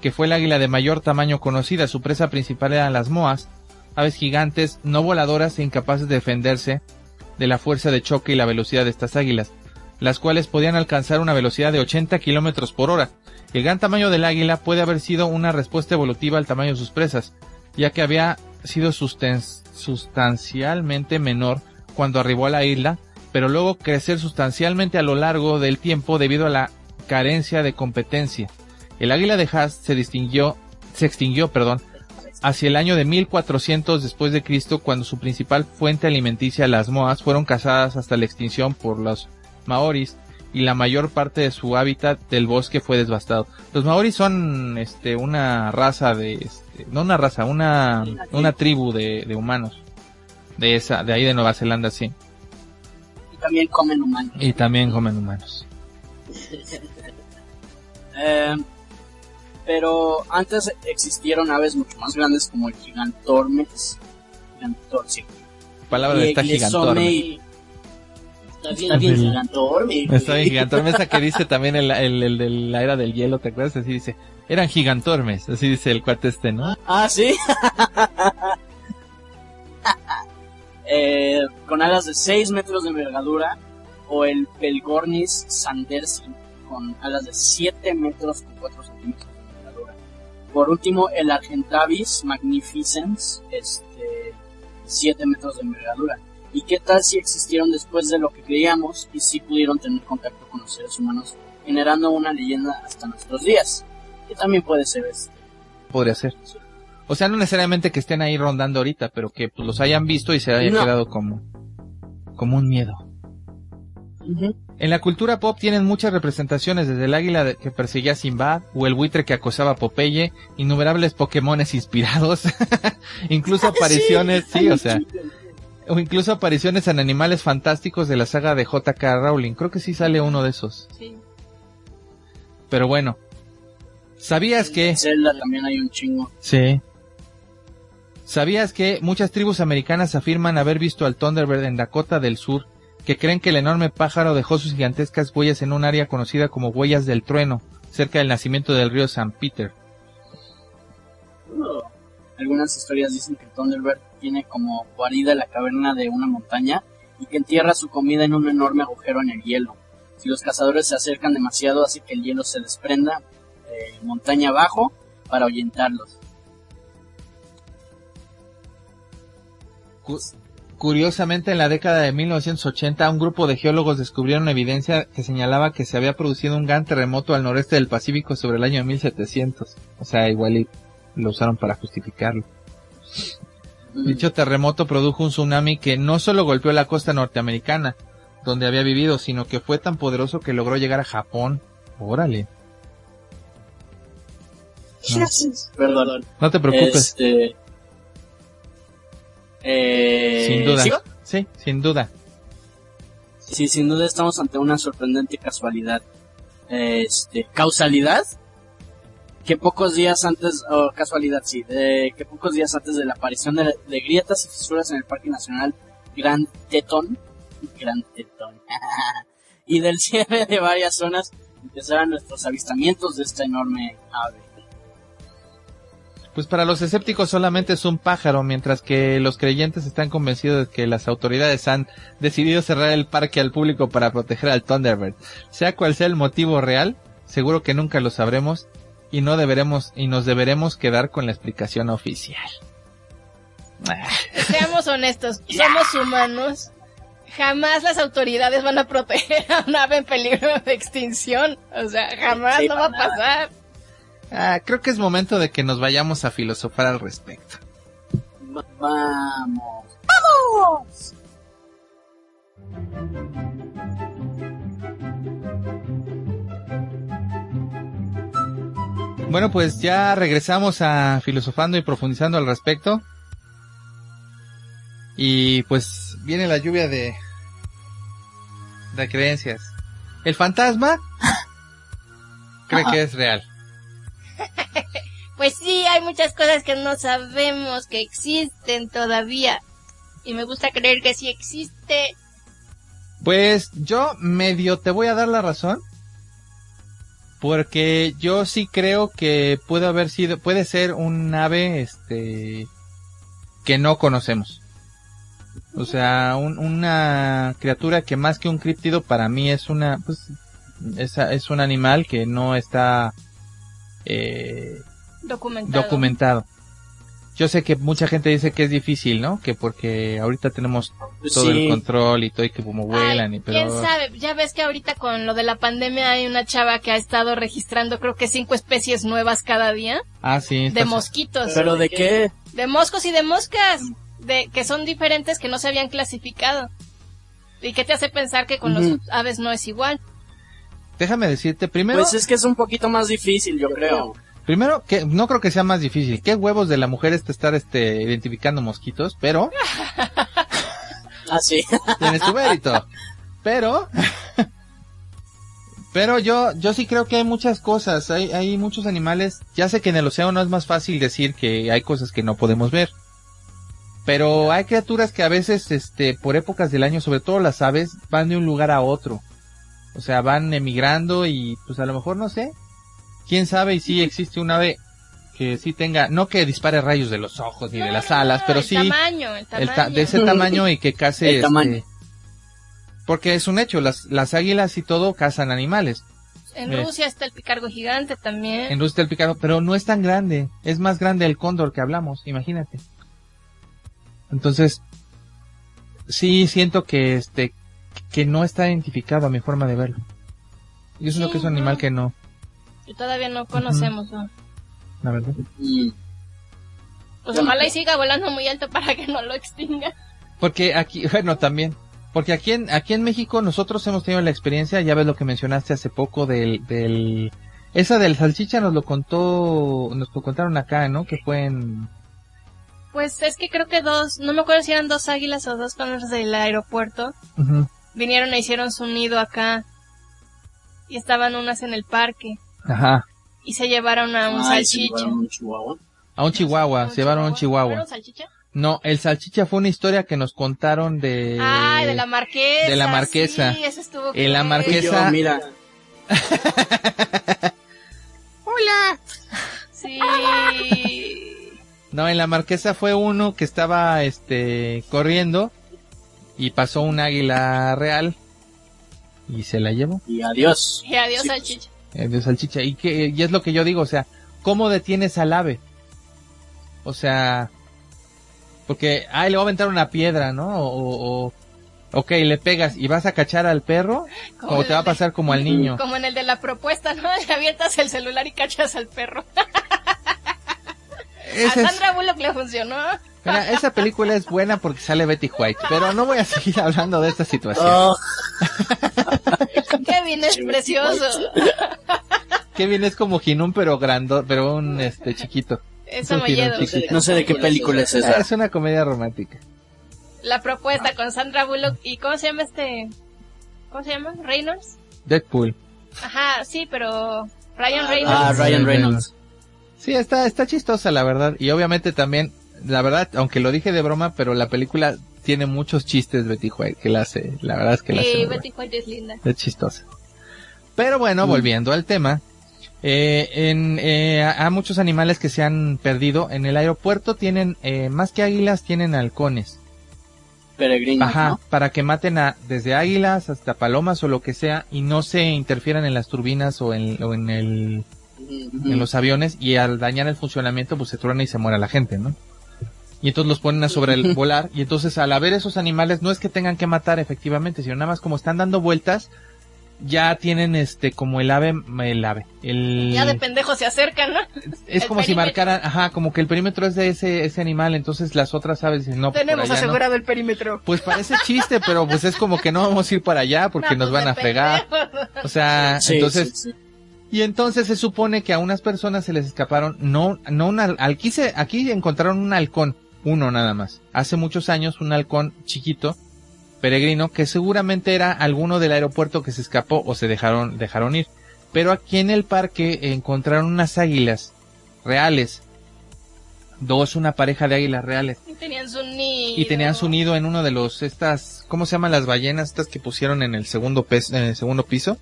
que fue el águila de mayor tamaño conocida. Su presa principal eran las moas, aves gigantes, no voladoras e incapaces de defenderse de la fuerza de choque y la velocidad de estas águilas, las cuales podían alcanzar una velocidad de 80 kilómetros por hora. El gran tamaño del águila puede haber sido una respuesta evolutiva al tamaño de sus presas, ya que había sido sustancialmente menor cuando arribó a la isla, pero luego crecer sustancialmente a lo largo del tiempo debido a la carencia de competencia. El águila de Haas se distinguió, se extinguió, perdón, hacia el año de 1400 después de Cristo, cuando su principal fuente alimenticia, las moas, fueron cazadas hasta la extinción por los maoris y la mayor parte de su hábitat del bosque fue devastado. Los maoris son este una raza de este, no una raza, una una tribu de, de humanos de esa de ahí de Nueva Zelanda, sí. Y también comen humanos. Y también comen humanos. Eh, pero antes existieron aves mucho más grandes como el gigantormes. Gigantor, sí. Palabra de esta gigantormes. Está bien, gigantormes. Está bien gigantormes, esa que dice también el, el, el de la era del hielo, ¿te acuerdas? Así dice, eran gigantormes, así dice el cuate este, ¿no? Ah, sí. eh, con alas de 6 metros de envergadura, o el Pelgornis sandersi, con alas de 7 metros con 4 centímetros. Por último, el Argentavis magnificens, este, 7 metros de envergadura. ¿Y qué tal si existieron después de lo que creíamos y si pudieron tener contacto con los seres humanos, generando una leyenda hasta nuestros días? Que también puede ser este. Podría ser. O sea, no necesariamente que estén ahí rondando ahorita, pero que pues, los hayan visto y se haya No. quedado como, como un miedo. En la cultura pop tienen muchas representaciones, desde el águila que perseguía a Sinbad, o el buitre que acosaba a Popeye, innumerables Pokémones inspirados, incluso apariciones, sí, o sea, o incluso apariciones en animales fantásticos de la saga de J.K. Rowling. Creo que sí sale uno de esos. Sí. Pero bueno, ¿sabías que... Zelda también hay un chingo. Sí. ¿Sabías que muchas tribus americanas afirman haber visto al Thunderbird en Dakota del Sur, que creen que el enorme pájaro dejó sus gigantescas huellas en un área conocida como Huellas del Trueno, cerca del nacimiento del río San Peter? Algunas historias dicen que Thunderbird tiene como guarida la caverna de una montaña y que entierra su comida en un enorme agujero en el hielo. Si los cazadores se acercan demasiado hace que el hielo se desprenda eh, montaña abajo para ahuyentarlos. Cu- Curiosamente, en la década de 1980, un grupo de geólogos descubrieron evidencia que señalaba que se había producido un gran terremoto al noreste del Pacífico sobre el año 1700. O sea, igual y lo usaron para justificarlo. Dicho terremoto produjo un tsunami que no solo golpeó la costa norteamericana, donde había vivido, sino que fue tan poderoso que logró llegar a Japón. Órale. No. Perdón. No te preocupes. Este, eh, sin duda. Sí, sin duda. Sí, sin duda estamos ante una sorprendente casualidad. Este, causalidad. Que pocos días antes, o casualidad, sí, de, que pocos días antes de la aparición de, de grietas y fisuras en el Parque Nacional Grand Teton, Grand Teton, y del cierre de varias zonas, empezaran nuestros avistamientos de esta enorme ave. Pues para los escépticos solamente es un pájaro, mientras que los creyentes están convencidos de que las autoridades han decidido cerrar el parque al público para proteger al Thunderbird. Sea cual sea el motivo real, seguro que nunca lo sabremos y no deberemos y nos deberemos quedar con la explicación oficial. Seamos honestos, somos humanos. Jamás las autoridades van a proteger a un ave en peligro de extinción. O sea, jamás Sí, no va a pasar. Ah, creo que es momento de que nos vayamos a filosofar al respecto. Va- Vamos. ¡Vamos! Bueno, pues ya regresamos a filosofando y profundizando al respecto. Y pues viene la lluvia de de creencias. El fantasma cree que es real. Pues sí, hay muchas cosas que no sabemos que existen todavía. Y me gusta creer que sí existe. Pues yo medio te voy a dar la razón. Porque yo sí creo que puede haber sido, puede ser un ave, este, que no conocemos. O sea, un- una criatura que más que un críptido para mí es una, pues, es, es un animal que no está, eh, Documentado. documentado. Yo sé que mucha gente dice que es difícil, ¿no? Que porque ahorita tenemos Pues todo sí. el control y todo y que como vuelan y pero ¿Quién sabe? Ya ves que ahorita con lo de la pandemia hay una chava que ha estado registrando creo que cinco especies nuevas cada día ah sí de mosquitos. ¿Pero de qué? De moscos y de moscas. De, que son diferentes que no se habían clasificado. ¿Y qué te hace pensar que con los aves no es igual? déjame decirte primero Pues es que es un poquito más difícil, yo creo. Primero que no creo que sea más difícil. Qué huevos de la mujer este estar este identificando mosquitos pero Ah, sí. tiene su mérito. Pero pero yo yo sí creo que hay muchas cosas. Hay hay muchos animales. Ya sé que en el océano es más fácil decir que hay cosas que no podemos ver. Pero hay criaturas que a veces este por épocas del año sobre todo las aves van de un lugar a otro. O sea van emigrando y pues a lo mejor no sé quién sabe y si existe un ave que sí tenga no que dispare rayos de los ojos ni de las alas No, pero el sí Tamaño, el el tamaño. ta- de ese tamaño y que case El este, tamaño. porque es un hecho las las águilas y todo cazan animales En Eh. Rusia está el picargo gigante también. en Rusia el picaro pero no es tan grande es más grande el cóndor que hablamos imagínate entonces sí siento que este que no está identificado a mi forma de verlo yo siento Sí, que es un animal no. que no Y todavía no conocemos. ¿no? la verdad Mm. Pues ojalá y siga volando muy alto para que no lo extinga. Porque aquí, bueno, también. Porque aquí en, aquí en México nosotros hemos tenido la experiencia, ya ves lo que mencionaste hace poco del, del, esa del salchicha nos lo contó, nos lo contaron acá, ¿no? Que fue en, Pues es que creo que dos, no me acuerdo si eran dos águilas o dos cóndores del aeropuerto, vinieron e hicieron su nido acá. Y estaban unas en el parque. Ajá, Y se llevaron a un se salchicha. llevaron un chihuahua. a un chihuahua, se llevaron un ¿Era chihuahua. un salchicha? No, el salchicha fue una historia que nos contaron de, Ay, de la marquesa. de la marquesa. Sí, eso estuvo En la marquesa. Yo, mira, Sí. no, en la marquesa fue uno que estaba, este, corriendo y pasó un águila real y se la llevó. y adiós. y adiós Sí, salchicha. Eh, de salchicha. Y, que, y es lo que yo digo, o sea, ¿cómo detienes al ave? O sea, porque, ay, le voy a aventar una piedra, ¿no? O, o- ok, le pegas y vas a cachar al perro, Como o te va a pasar como al niño. Como en el de la propuesta, ¿no? Le avientas el celular y cachas al perro. Ese a es- Sandra Bullock le funcionó. mira, esa película es buena porque sale Betty White, pero no voy a seguir hablando de esta situación. Oh, Kevin es precioso. Kevin es como Ginún, pero grande, pero un este chiquito. Es un chiquito. no sé de qué película es esa. Es una comedia romántica. La propuesta con Sandra Bullock y ¿cómo se llama este? ¿Cómo se llama? Reynolds. Deadpool. Ajá, sí, pero Ryan Reynolds. Ah, Ryan Reynolds. Sí, está, está chistosa, la verdad. Y obviamente también, la verdad, aunque lo dije de broma, pero la película tiene muchos chistes Betty White, que la hace, la verdad es que la hace. y muy Betty White es linda. Es chistosa. Pero bueno, Mm. volviendo al tema, eh, en, eh, a a muchos animales que se han perdido. En el aeropuerto tienen, eh, más que águilas, tienen halcones. Peregrino. Ajá, ¿no? para que maten a, desde águilas hasta palomas o lo que sea, y no se interfieran en las turbinas o en, o en el, en los aviones y al dañar el funcionamiento pues se truena y se muere la gente, ¿no? Y entonces los ponen a sobre el volar y entonces al haber esos animales no es que tengan que matar efectivamente, sino nada más como están dando vueltas ya tienen este como el ave, el ave, el Ya de pendejo se acercan, ¿no? es el como si marcaran, ajá, como que el perímetro es de ese ese animal, entonces las otras aves dicen, no, pues, por Tenemos allá no". asegurado el perímetro. Pues parece chiste, pero pues es como que no vamos a ir para allá porque No, nos pues, van a fregar. pendejo. O sea, Sí, entonces sí, sí. y entonces se supone que a unas personas se les escaparon, no, no un, al- aquí se, aquí encontraron un halcón, uno nada más. Hace muchos años un halcón chiquito, peregrino, que seguramente era alguno del aeropuerto que se escapó o se dejaron, dejaron ir. Pero aquí en el parque encontraron unas águilas reales. Dos, una pareja de águilas reales. Y tenían su nido. Y tenían su nido en uno de los, estas, ¿cómo se llaman las ballenas? Estas que pusieron en el segundo, en el segundo piso.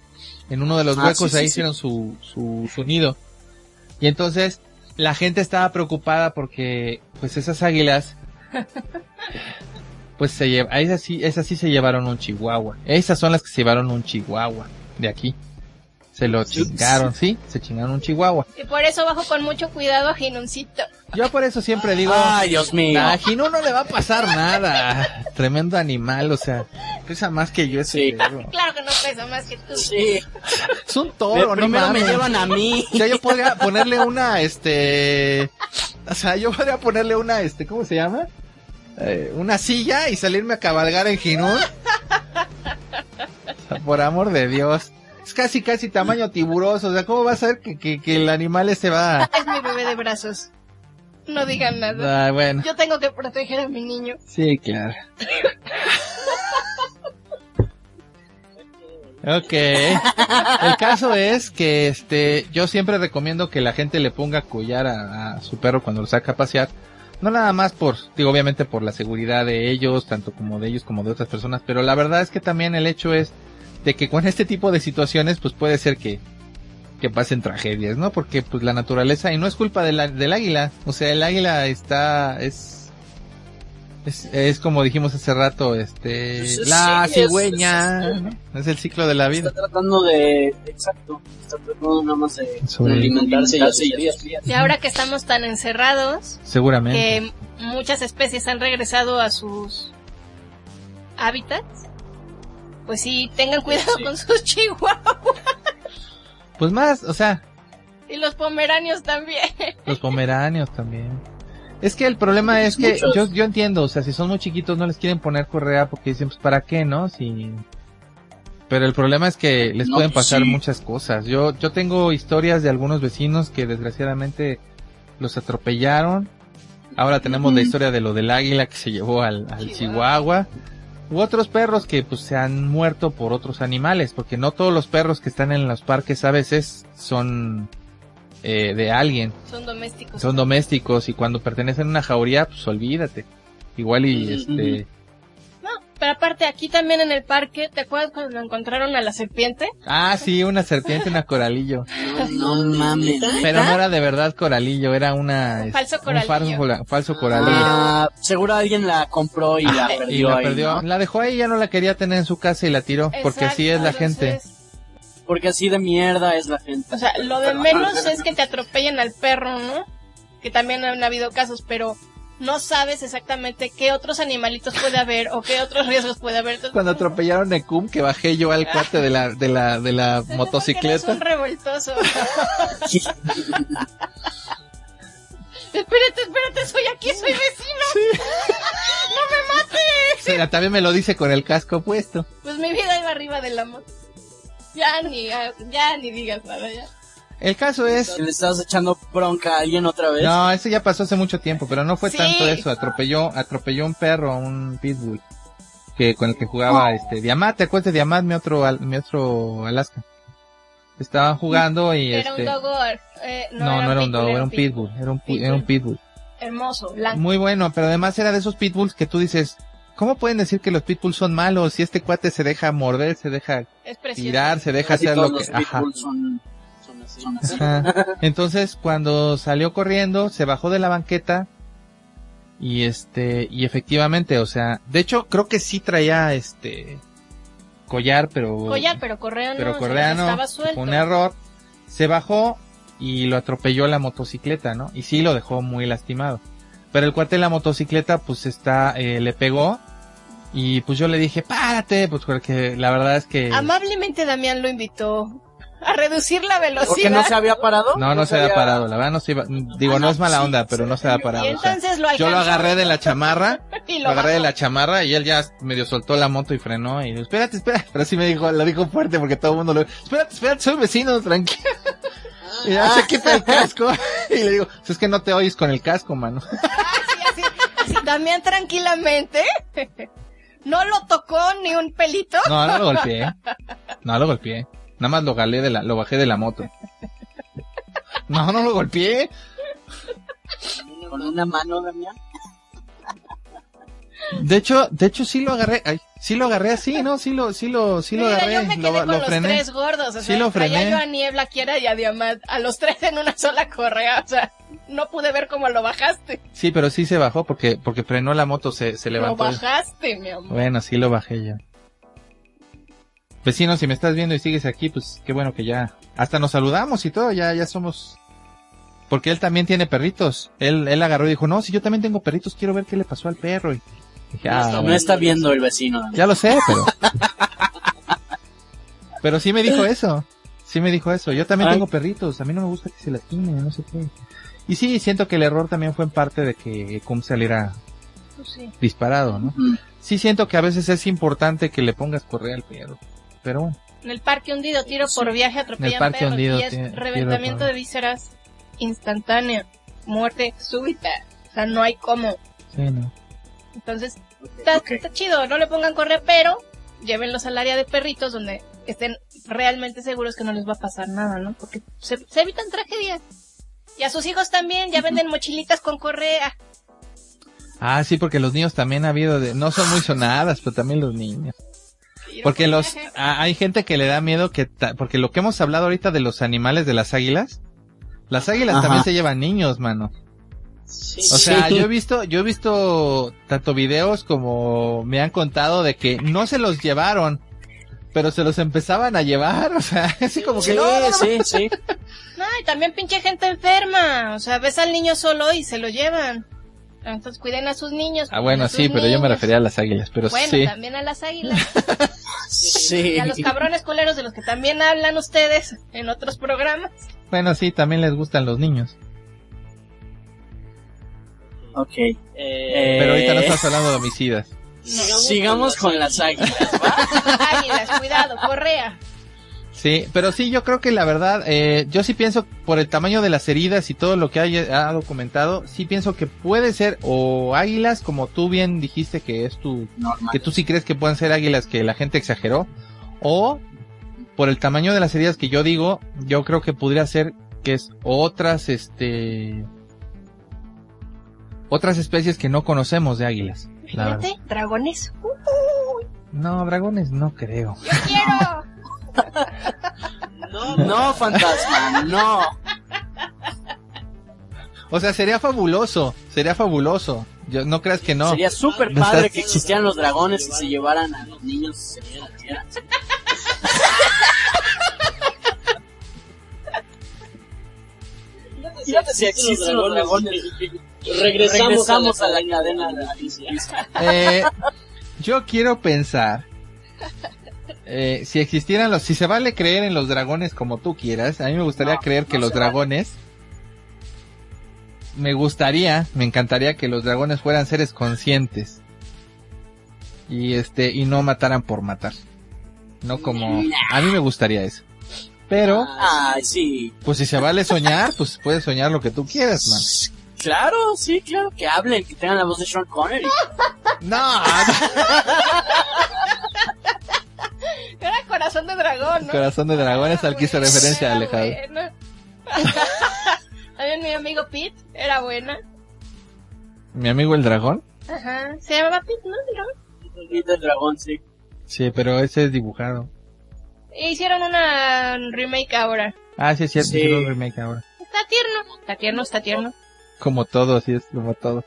En uno de los Ah, huecos sí, ahí sí, sí. hicieron su, su, su nido. Y entonces la gente estaba preocupada porque pues esas águilas pues se lleva, esas sí, esas sí se llevaron un chihuahua. Esas son las que se llevaron un chihuahua de aquí. Se lo Sí. chingaron, sí, se chingaron un chihuahua. Y por eso bajo con mucho cuidado a Ginuncito. Yo por eso siempre digo, Ay, Dios mío. a Gino no le va a pasar nada. Tremendo animal, o sea, pesa más que yo ese Sí. perro. Claro que no pesa más que tú. Sí. Es un toro, no Primero me llevan a mí. O sea, yo podría ponerle una, este, o sea, yo podría ponerle una, este, ¿cómo se llama? Eh, una silla y salirme a cabalgar en. O sea, por amor de Dios. Es casi, casi tamaño tiburoso. O sea, ¿cómo va a ser que, que, que el animal ese va? Es mi bebé de brazos. No digan nada. Ah, bueno. Yo tengo que proteger a mi niño. Sí, claro. Ok. El caso es que este, yo siempre recomiendo que la gente le ponga collar a, a su perro cuando lo saca a pasear. No nada más por, digo, obviamente por la seguridad de ellos, tanto como de ellos como de otras personas, pero la verdad es que también el hecho es de que con este tipo de situaciones, pues puede ser que, que pasen tragedias, ¿no? Porque pues la naturaleza, y no es culpa de la- del águila, o sea, el águila está, es, es, es como dijimos hace rato, este, Pues es- la es- cigüeña, es- ¿no? es el ciclo de la vida. Está tratando de, exacto, está tratando nada más de Sobre- alimentarse y sus crías. Y ahora que estamos tan encerrados, Seguramente. que muchas especies han regresado a sus hábitats, pues sí, tengan cuidado Sí. con sus chihuahuas. Pues más, o sea, Y los pomeranios también. los pomeranios también. Es que el problema es que Muchos. yo, yo entiendo, o sea, si son muy chiquitos no les quieren poner correa porque dicen, pues para qué, ¿no? Si... Pero el problema es que les No, pueden pues, pasar sí. muchas cosas. Yo, yo tengo historias de algunos vecinos que desgraciadamente los atropellaron. Ahora tenemos la historia de lo del águila que se llevó al, al Chihuahua. Chihuahua. U otros perros que pues se han muerto por otros animales, porque no todos los perros que están en los parques a veces son eh, de alguien Son domésticos. son domésticos y cuando pertenecen a una jauría, pues olvídate. Igual y este... Pero aparte aquí también en el parque, ¿te acuerdas cuando encontraron a la serpiente? Ah, sí, una serpiente, una coralillo. No, no mames. Pero no era de verdad coralillo, era una... Un falso un coralillo. falso, falso coralillo. Ah, seguro alguien la compró y la perdió y la ahí, perdió. ¿no? La dejó ahí, ya no la quería tener en su casa y la tiró, porque así es la gente. Porque así de mierda es la gente. O sea, lo de menos es que te atropellen al perro, ¿no? Que también han habido casos, pero no sabes exactamente qué otros animalitos puede haber o qué otros riesgos puede haber. Cuando atropellaron a Cum, que bajé yo al cuate de la, de la, de la motocicleta. un revoltoso. espérate, espérate, soy aquí, soy vecino. no me mates. O sea, también me lo dice con el casco puesto. Pues mi vida iba arriba de la moto. Ya ni, ya ni digas nada, ya. El caso es... ¿Le estás echando bronca a alguien otra vez? No, eso ya pasó hace mucho tiempo, pero no fue Sí. tanto eso. Atropelló, atropelló un perro, a un pitbull, que con el que jugaba este Diamante. ¿Te acuerdas de Diamante, mi otro, al- mi otro Alaska? Estaban jugando y Era este. un dogor. Eh, no, no, no era un pitbull, dog, era un pitbull, era un, pu- era un pitbull. Hermoso, blanco. Muy bueno, pero además era de esos pitbulls que tú dices, ¿cómo pueden decir que los pitbulls son malos si este cuate se deja morder, se deja tirar, se deja hacer lo que, los ajá. son, Ajá. Entonces, cuando salió corriendo, se bajó de la banqueta y este, y efectivamente, o sea, de hecho, creo que sí traía este collar, pero Collar, pero correa no. pero correa no, Estaba fue suelto. un error. Se bajó y lo atropelló la motocicleta, ¿no? Y sí lo dejó muy lastimado. Pero el cuate de la motocicleta, pues está, eh, le pegó y pues yo le dije, párate, pues porque la verdad es que Amablemente Damián lo invitó a reducir la velocidad. ¿Por qué no se había parado? no, no se había parado, la verdad no se iba, digo, no es mala onda, pero no se había parado. Y o sea, entonces lo yo lo agarré de la chamarra, y lo agarré de bajó. la chamarra y él ya medio soltó la moto y frenó y dijo, espérate, espérate, pero sí me dijo, lo dijo fuerte porque todo el mundo lo, espérate, espérate, soy vecino, tranquilo. Y ya se quita el casco y le digo, "Pues es que no te oyes con el casco, mano. Así, así, así, Damián tranquilamente. No lo tocó ni un pelito. No, no lo golpeé. No lo golpeé. Nada más lo galé de la, lo bajé de la moto. No, no lo golpeé. Con una mano, Damián. De hecho, de hecho sí lo agarré, ay, Sí lo agarré así, ¿no? Sí lo, sí lo, sí lo Mira, agarré. yo me quedé lo, con lo los frené. tres gordos. O Sí sea, lo traía frené. yo a Niebla, Kiera y a Diamant. A los tres en una sola correa. O sea, no pude ver cómo lo bajaste. Sí, pero sí se bajó porque, porque frenó la moto, se, se Lo levantó. bajaste, mi amor. Bueno, sí lo bajé yo. Vecino, si me estás viendo y sigues aquí, pues qué bueno que ya, hasta nos saludamos y todo, ya, ya somos, porque él también tiene perritos. Él, él agarró y dijo, no, si yo también tengo perritos, quiero ver qué le pasó al perro. Y dije, ah, no bueno. está viendo el vecino. Ya lo sé, pero. pero sí me dijo eso. Sí me dijo eso. Yo también Ay. tengo perritos. A mí no me gusta que se lastimen, no sé qué. Y sí, siento que el error también fue en parte de que Cum saliera Pues sí. disparado, ¿no? Sí siento que a veces es importante que le pongas correa al perro. Pero bueno. En el parque hundido, tiro por viaje, atropellan parque perros. hundido, y es tiro- reventamiento de vísceras instantáneo. Muerte súbita. O sea, no hay cómo. Sí, no. Entonces, está, Ok. está chido, no le pongan correa, pero llévenlos al área de perritos donde estén realmente seguros que no les va a pasar nada, ¿no? Porque se, se evitan tragedias. Y a sus hijos también, ya venden mochilitas con correa. Ah, sí, porque los niños también ha habido de, no son muy sonadas, pero también los niños. Porque por los, hay gente que le da miedo que, ta- porque lo que hemos hablado ahorita de los animales de las águilas, las águilas Ajá. también se llevan niños, mano. Sí. O sea, Sí. yo he visto, yo he visto tanto videos como me han contado de que no se los llevaron, pero se los empezaban a llevar, o sea, así como que no, no, no. sí, sí. No, y también pinche gente enferma. O sea, ves al niño solo y se lo llevan. Entonces cuiden a sus niños. Ah, bueno, sí, pero yo me refería a las águilas, pero Bueno, sí. también a las águilas. Sí. Y a los cabrones culeros de los que también hablan ustedes en otros programas. Bueno, sí, también les gustan los niños. Ok. Eh, Pero ahorita no estás hablando de homicidas. Sigamos con las águilas. Águilas, cuidado, correa. Sí, pero sí, yo creo que la verdad, eh, yo sí pienso por el tamaño de las heridas y todo lo que haya ha documentado, sí pienso que puede ser o águilas, como tú bien dijiste que es tu, Normal. que tú sí crees que pueden ser águilas que la gente exageró, o por el tamaño de las heridas que yo digo, yo creo que podría ser que es otras, este, otras especies que no conocemos de águilas. Imagínate, dragones. No, dragones no creo. ¡Yo quiero! No, fantasma, no. O sea, sería fabuloso, sería fabuloso. Yo, no creas que no. Sería súper padre estás- que existieran los dragones y se llevaran a los niños y se comieran. Fíjate si existen los dragones. Regresamos, a la cadena de Alicia. Eh, yo quiero pensar, eh, si existieran los, si se vale creer en los dragones como tú quieras, a mí me gustaría No, creer que no los vale. dragones, me gustaría, me encantaría que los dragones fueran seres conscientes y este y no mataran por matar, no como, a mí me gustaría eso. Pero, Ay, sí. pues si se vale soñar, pues puedes soñar lo que tú quieras, man. Claro, sí, claro, que hablen, que tengan la voz de Sean Connery. No, Era corazón de dragón, ¿no? corazón de dragones al que hizo Buena, referencia era Alejandro. buena. También mi amigo Pete era buena. Mi amigo el dragón. Ajá. Se llamaba Pete, ¿no? El dragón. Y del dragón, sí. Sí, pero ese es dibujado. Hicieron una remake ahora. Ah, sí, es cierto, Sí. hicieron un remake ahora. Está tierno. Está tierno, está tierno. Como todo, así es, como todo.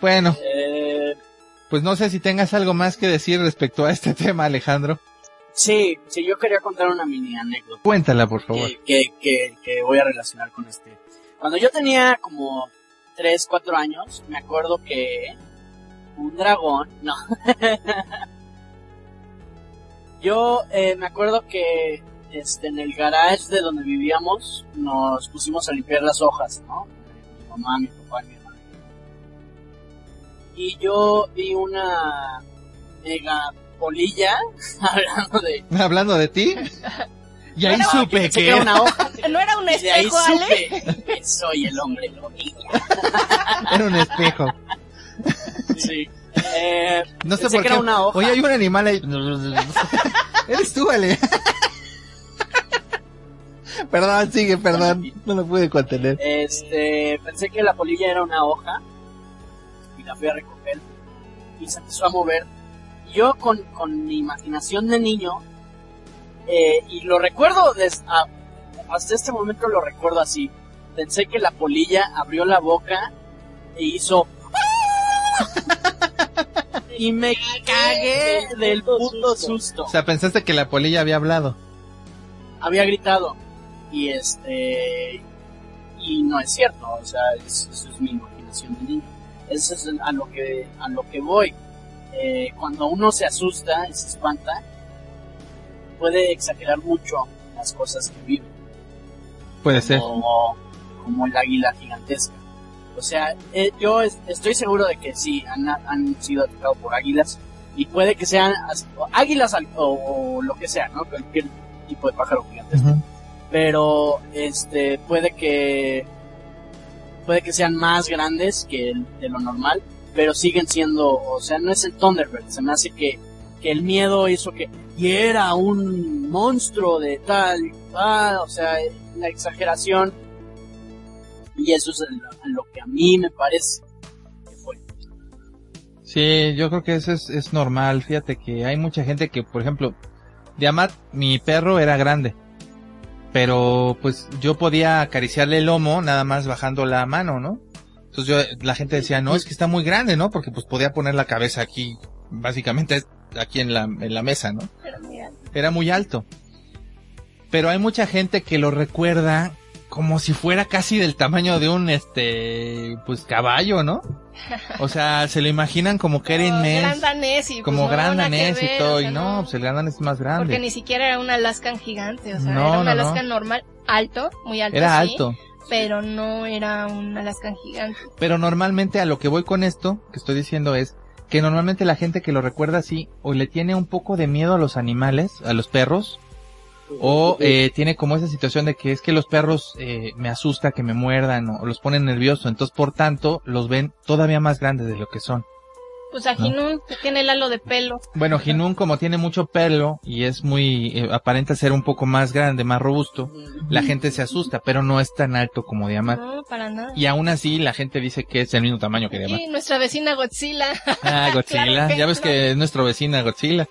Bueno, Eh, pues no sé si tengas algo más que decir respecto a este tema, Alejandro. sí, sí, yo quería contar una mini anécdota. Cuéntala, por favor. que, que, que, que voy a relacionar con este. Cuando yo tenía como 3, 4 años, me acuerdo que un dragón, no. yo eh, me acuerdo que este, en el garage de donde vivíamos nos pusimos a limpiar las hojas, ¿no? Mi mamá, mi papá mi. Y yo vi una mega polilla hablando de... Hablando de ti. Y ahí Bueno, supe que era una hoja. ¿No era un Y de ahí espejo, Ale? supe que soy el hombre polilla. era un espejo. Sí. Eh, No sé Pensé por que qué. era una hoja. Oye, hay un animal ahí. Eres tú, Ale. perdón, sigue, perdón. No lo pude contener. este, pensé que la polilla era una hoja y la fui a recoger y se empezó a mover yo con, con mi imaginación de niño, eh, y lo recuerdo des- a- hasta este momento lo recuerdo así. Pensé que la polilla abrió la boca e hizo y me cagué del puto susto. O sea, pensaste que la polilla había hablado. Había gritado y este y no es cierto, o sea, es- eso es mi imaginación de niño. Eso es a lo que a lo que voy. Eh, cuando uno se asusta y se espanta, puede exagerar mucho las cosas que vive. Puede ser. como, como el águila gigantesca. O sea, eh, yo es- estoy seguro de que sí, han, han sido atacados por águilas y puede que sean águilas o, o lo que sea, ¿no? Cualquier tipo de pájaro gigantesco. Pero, este, puede que, puede que sean más grandes que el- de lo normal, pero siguen siendo, o sea, no es el Thunderbird, se me hace que, que el miedo hizo que, y era un monstruo de tal, ah, o sea, la exageración, y eso es lo, lo que a mí me parece que fue. Sí, yo creo que eso es, es normal. Fíjate que hay mucha gente que, por ejemplo, Diamat, mi perro era grande. Pero pues yo podía acariciarle el lomo nada más bajando la mano, ¿no? Entonces yo, la gente decía, no, es que está muy grande, ¿no? Porque pues podía poner la cabeza aquí, básicamente aquí en la, en la mesa, ¿no? Era muy alto. Pero hay mucha gente que lo recuerda como si fuera casi del tamaño de un, este, pues caballo, ¿no? O sea, se lo imaginan como que era inmenso, gran danés y pues, como no, gran danés y todo, o sea, y no, pues el gran danés es más grande. Porque ni siquiera era un Alaskan gigante, o sea, No, era un no, no. Alaskan normal, alto, muy alto. Era sí, alto. Pero no era un Alaskan gigante. Pero normalmente a lo que voy con esto, que estoy diciendo es que normalmente la gente que lo recuerda así, o le tiene un poco de miedo a los animales, a los perros, o eh, tiene como esa situación de que es que los perros eh, me asusta que me muerdan o los ponen nerviosos, entonces por tanto los ven todavía más grandes de lo que son. Pues a ¿No? Jinun, que tiene el halo de pelo. Bueno, Jinun como tiene mucho pelo y es muy, eh, aparenta ser un poco más grande, más robusto, la gente se asusta, pero no es tan alto como Diamant. No, para nada. Y aún así la gente dice que es el mismo tamaño que Diamant. Y nuestra vecina Godzilla. Ah, Godzilla. Claro ya ves no. que es nuestra vecina Godzilla.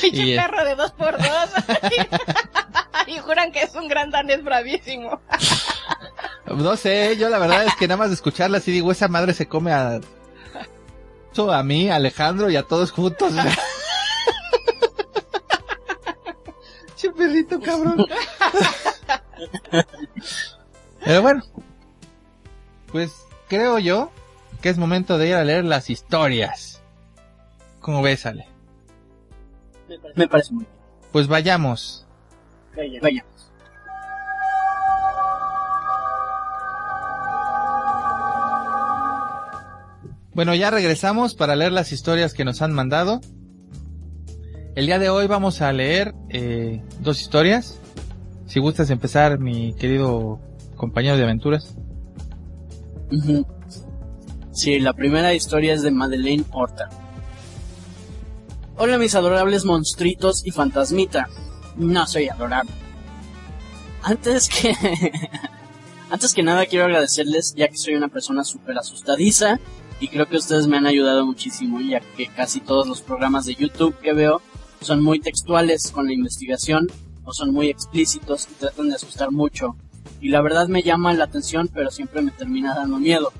Pinche perro de dos por dos. y juran que es un gran danés bravísimo. No sé, yo la verdad es que nada más de escucharla así digo, esa madre se come a... A mí, a Alejandro y a todos juntos. Che perrito cabrón. Pero bueno. Pues creo yo que es momento de ir a leer las historias. ¿Cómo ves, Ale? Me parece muy Pues vayamos. bien. Vaya. Bueno, ya regresamos para leer las historias que nos han mandado. El día de hoy vamos a leer eh, dos historias. Si gustas empezar, mi querido compañero de aventuras. Sí, la primera historia es de Madeleine Horta. Hola mis adorables monstruitos y fantasmita. No soy adorable. Antes que... Antes que nada quiero agradecerles ya que soy una persona súper asustadiza y creo que ustedes me han ayudado muchísimo ya que casi todos los programas de YouTube que veo son muy textuales con la investigación o son muy explícitos y tratan de asustar mucho. Y la verdad me llama la atención pero siempre me termina dando miedo.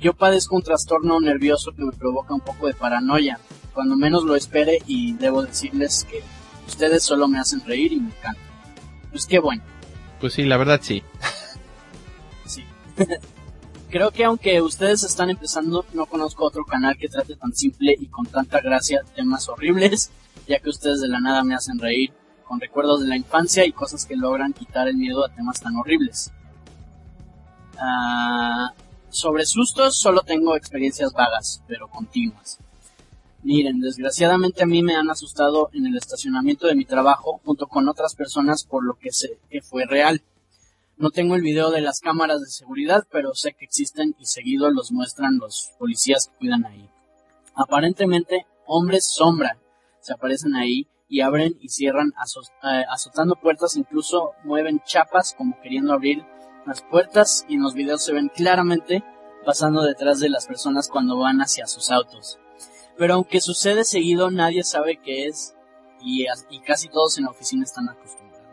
Yo padezco un trastorno nervioso que me provoca un poco de paranoia, cuando menos lo espere y debo decirles que ustedes solo me hacen reír y me encantan. Pues qué bueno. Pues sí, la verdad sí. Sí. Creo que aunque ustedes están empezando, no conozco otro canal que trate tan simple y con tanta gracia temas horribles, ya que ustedes de la nada me hacen reír con recuerdos de la infancia y cosas que logran quitar el miedo a temas tan horribles. Ah, sobre sustos solo tengo experiencias vagas, pero continuas. Miren, desgraciadamente a mí me han asustado en el estacionamiento de mi trabajo junto con otras personas por lo que sé que fue real. No tengo el video de las cámaras de seguridad, pero sé que existen y seguido los muestran los policías que cuidan ahí. Aparentemente, hombres sombra se aparecen ahí y abren y cierran eh, azotando puertas, incluso mueven chapas como queriendo abrir las puertas y en los videos se ven claramente pasando detrás de las personas cuando van hacia sus autos. Pero aunque sucede seguido, nadie sabe qué es y, y casi todos en la oficina están acostumbrados.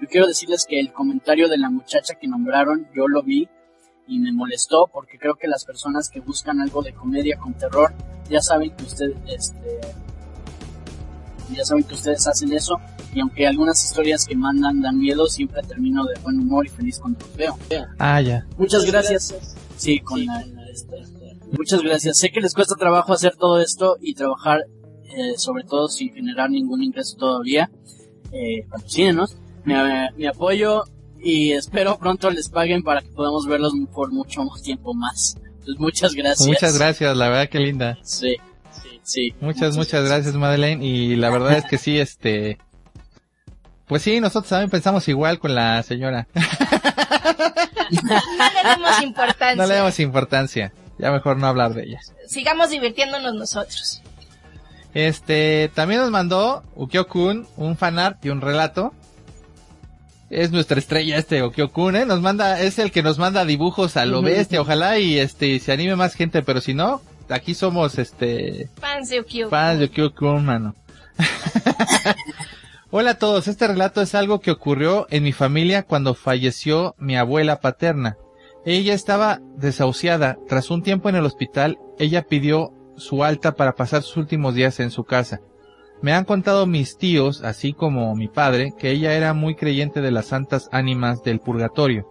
Yo quiero decirles que el comentario de la muchacha que nombraron, yo lo vi y me molestó porque creo que las personas que buscan algo de comedia con terror ya saben que ustedes, este, ya saben que ustedes hacen eso y aunque algunas historias que mandan dan miedo, siempre termino de buen humor y feliz cuando los veo. Ah, ya. Muchas gracias. Sí, con la, esta- Muchas gracias. Sé que les cuesta trabajo hacer todo esto y trabajar, eh, sobre todo sin generar ningún ingreso todavía. Eh, patrocínenos. Me, me apoyo y espero pronto les paguen para que podamos verlos por mucho tiempo más. Entonces, muchas gracias. Muchas gracias, la verdad que linda. Sí, sí, sí. Muchas, muchas gracias, Madeleine. Y la verdad es que sí, este... Pues sí, nosotros también pensamos igual con la señora. No le demos importancia. No le damos importancia. Ya mejor no hablar de ella. Sigamos divirtiéndonos nosotros. Este, también nos mandó Ukyo-kun un fanart y un relato. Es nuestra estrella este Ukyo-kun, ¿eh? Nos manda, es el que nos manda dibujos a lo bestia. Ojalá y este, se anime más gente, pero si no, aquí somos este, Fans de Ukyo. fans de Ukyo-kun, mano. Hola a todos, este relato es algo que ocurrió en mi familia cuando falleció mi abuela paterna. Ella estaba desahuciada. Tras un tiempo en el hospital, ella pidió su alta para pasar sus últimos días en su casa. Me han contado mis tíos, así como mi padre, que ella era muy creyente de las santas ánimas del purgatorio.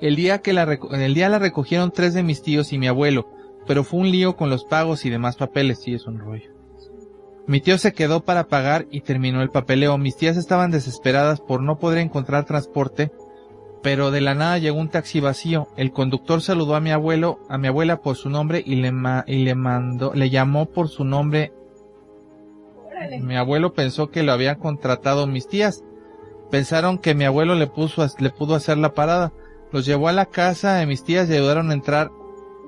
El día que la el día la recogieron tres de mis tíos y mi abuelo, pero fue un lío con los pagos y demás papeles, sí es un rollo. Mi tío se quedó para pagar y terminó el papeleo. Mis tías estaban desesperadas por no poder encontrar transporte, pero de la nada llegó un taxi vacío. El conductor saludó a mi abuelo, a mi abuela por su nombre y le ma- y le mandó, le llamó por su nombre. Mi abuelo pensó que lo habían contratado mis tías. Pensaron que mi abuelo le puso, le pudo hacer la parada. Los llevó a la casa de mis tías y ayudaron a entrar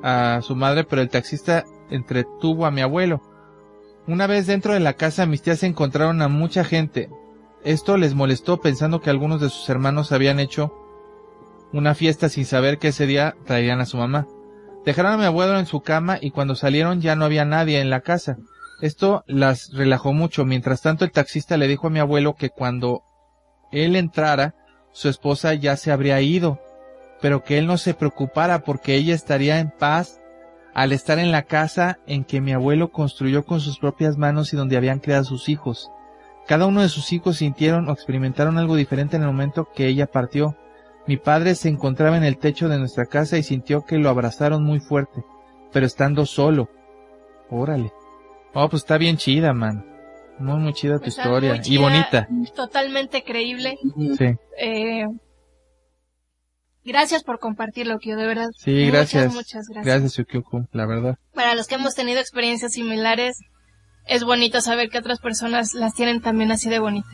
a su madre, pero el taxista entretuvo a mi abuelo. Una vez dentro de la casa, mis tías encontraron a mucha gente. Esto les molestó pensando que algunos de sus hermanos habían hecho una fiesta sin saber que ese día traerían a su mamá. Dejaron a mi abuelo en su cama y cuando salieron ya no había nadie en la casa. Esto las relajó mucho. Mientras tanto, el taxista le dijo a mi abuelo que cuando él entrara, su esposa ya se habría ido, pero que él no se preocupara porque ella estaría en paz al estar en la casa en que mi abuelo construyó con sus propias manos y donde habían creado sus hijos. Cada uno de sus hijos sintieron o experimentaron algo diferente en el momento que ella partió. Mi padre se encontraba en el techo de nuestra casa y sintió que lo abrazaron muy fuerte, pero estando solo. Órale. Oh, pues está bien chida, man. Muy, muy chida tu Está historia. muy Y bonita. Totalmente creíble. Sí. Eh, gracias por compartirlo, Kyo, de verdad. Sí, Muchas, gracias. Muchas gracias. Gracias, Yukioku, la verdad. Para los que hemos tenido experiencias similares, es bonito saber que otras personas las tienen también así de bonita.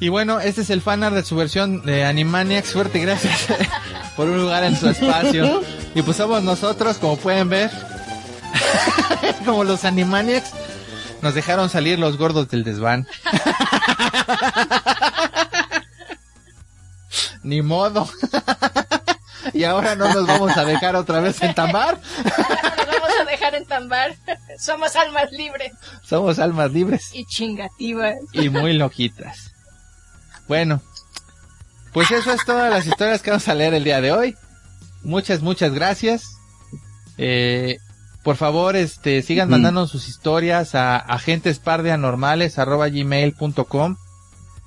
Y bueno, este es el fanart de su versión de Animaniacs. Suerte, gracias por un lugar en su espacio. Y pues somos nosotros, como pueden ver. como los Animaniacs. Nos dejaron salir los gordos del desván. Ni modo. y ahora no nos vamos a dejar otra vez en tambar. Nos vamos a dejar en tambar. Somos almas libres Somos almas libres. y chingativas. y muy loquitas. Bueno, pues eso es todas las historias que vamos a leer el día de hoy. Muchas, muchas gracias. Eh, por favor, este, sigan Ujú. mandando sus historias a agentespardeanormales@gmail.com.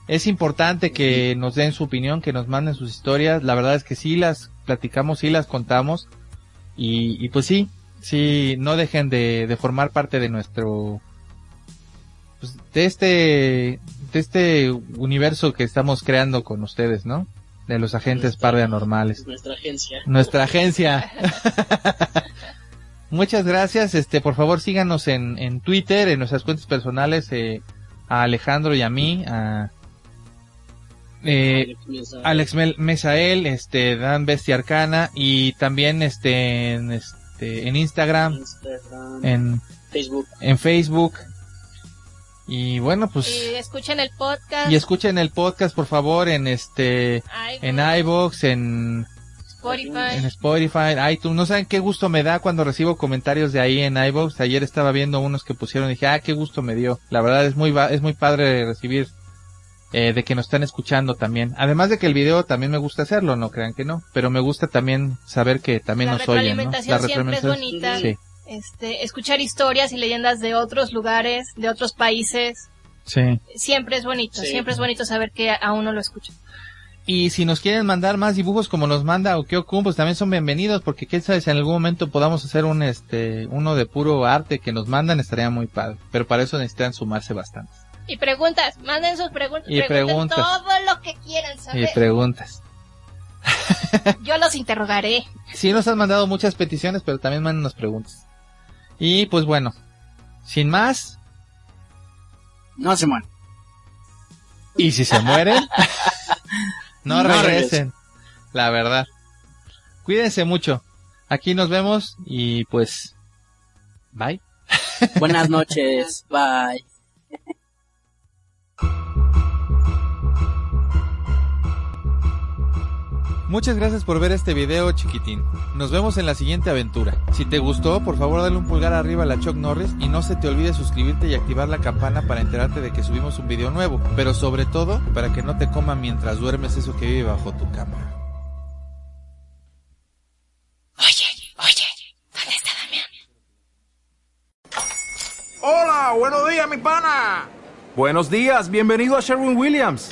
Es importante que nos den su opinión, que nos manden sus historias. La verdad es que sí las platicamos, sí las contamos. Y, y pues sí, sí, no dejen de, de formar parte de nuestro, pues, de este, este universo que estamos creando con ustedes, ¿no? De los agentes paranormales. Nuestra agencia. Nuestra agencia. Muchas gracias. Este, por favor, síganos en, en Twitter, en nuestras cuentas personales, eh, a Alejandro y a mí, a eh, Alex Mesael, este, Dan Bestia Arcana y también este, en, este, en Instagram, Instagram, en, Facebook. en Facebook. Y bueno, pues, Y escuchen el podcast. y escuchen el podcast, por favor, en este, en iVoox, en Spotify. En Spotify, iTunes. No saben qué gusto me da cuando recibo comentarios de ahí en iVoox. Ayer estaba viendo unos que pusieron y dije, ah, qué gusto me dio. La verdad es muy, es muy padre recibir eh, de que nos están escuchando también. Además de que el video también me gusta hacerlo, no crean que no. Pero me gusta también saber que también La nos oyen, ¿no? retroalimentación siempre es bonita. Sí, Este, escuchar historias y leyendas de otros lugares, de otros países, sí. siempre es bonito. Sí. Siempre es bonito saber que a uno lo escucha. Y si nos quieren mandar más dibujos como nos manda Okeokun, pues también son bienvenidos, porque quién sabe si en algún momento podamos hacer un este uno de puro arte que nos mandan, estaría muy padre. Pero para eso necesitan sumarse bastante. Y preguntas, manden sus preguntas. Y preguntas. todo lo que quieran Y saber. preguntas. Yo los interrogaré. Sí, nos han mandado muchas peticiones, pero también mándanos preguntas. Y pues bueno, sin más, No se mueren. y si se mueren, no, No regresen. regresen. La verdad. Cuídense mucho. Aquí nos vemos y pues, bye. Buenas noches. Bye. Muchas gracias por ver este video chiquitín. Nos vemos en la siguiente aventura. Si te gustó, por favor dale un pulgar arriba a la Chuck Norris y no se te olvide suscribirte y activar la campana para enterarte de que subimos un video nuevo. Pero sobre todo, para que no te coma mientras duermes eso que vive bajo tu cama. Oye, oye, ¿dónde está Damián? Hola, buenos días, mi pana. Buenos días, bienvenido a Sherwin Williams.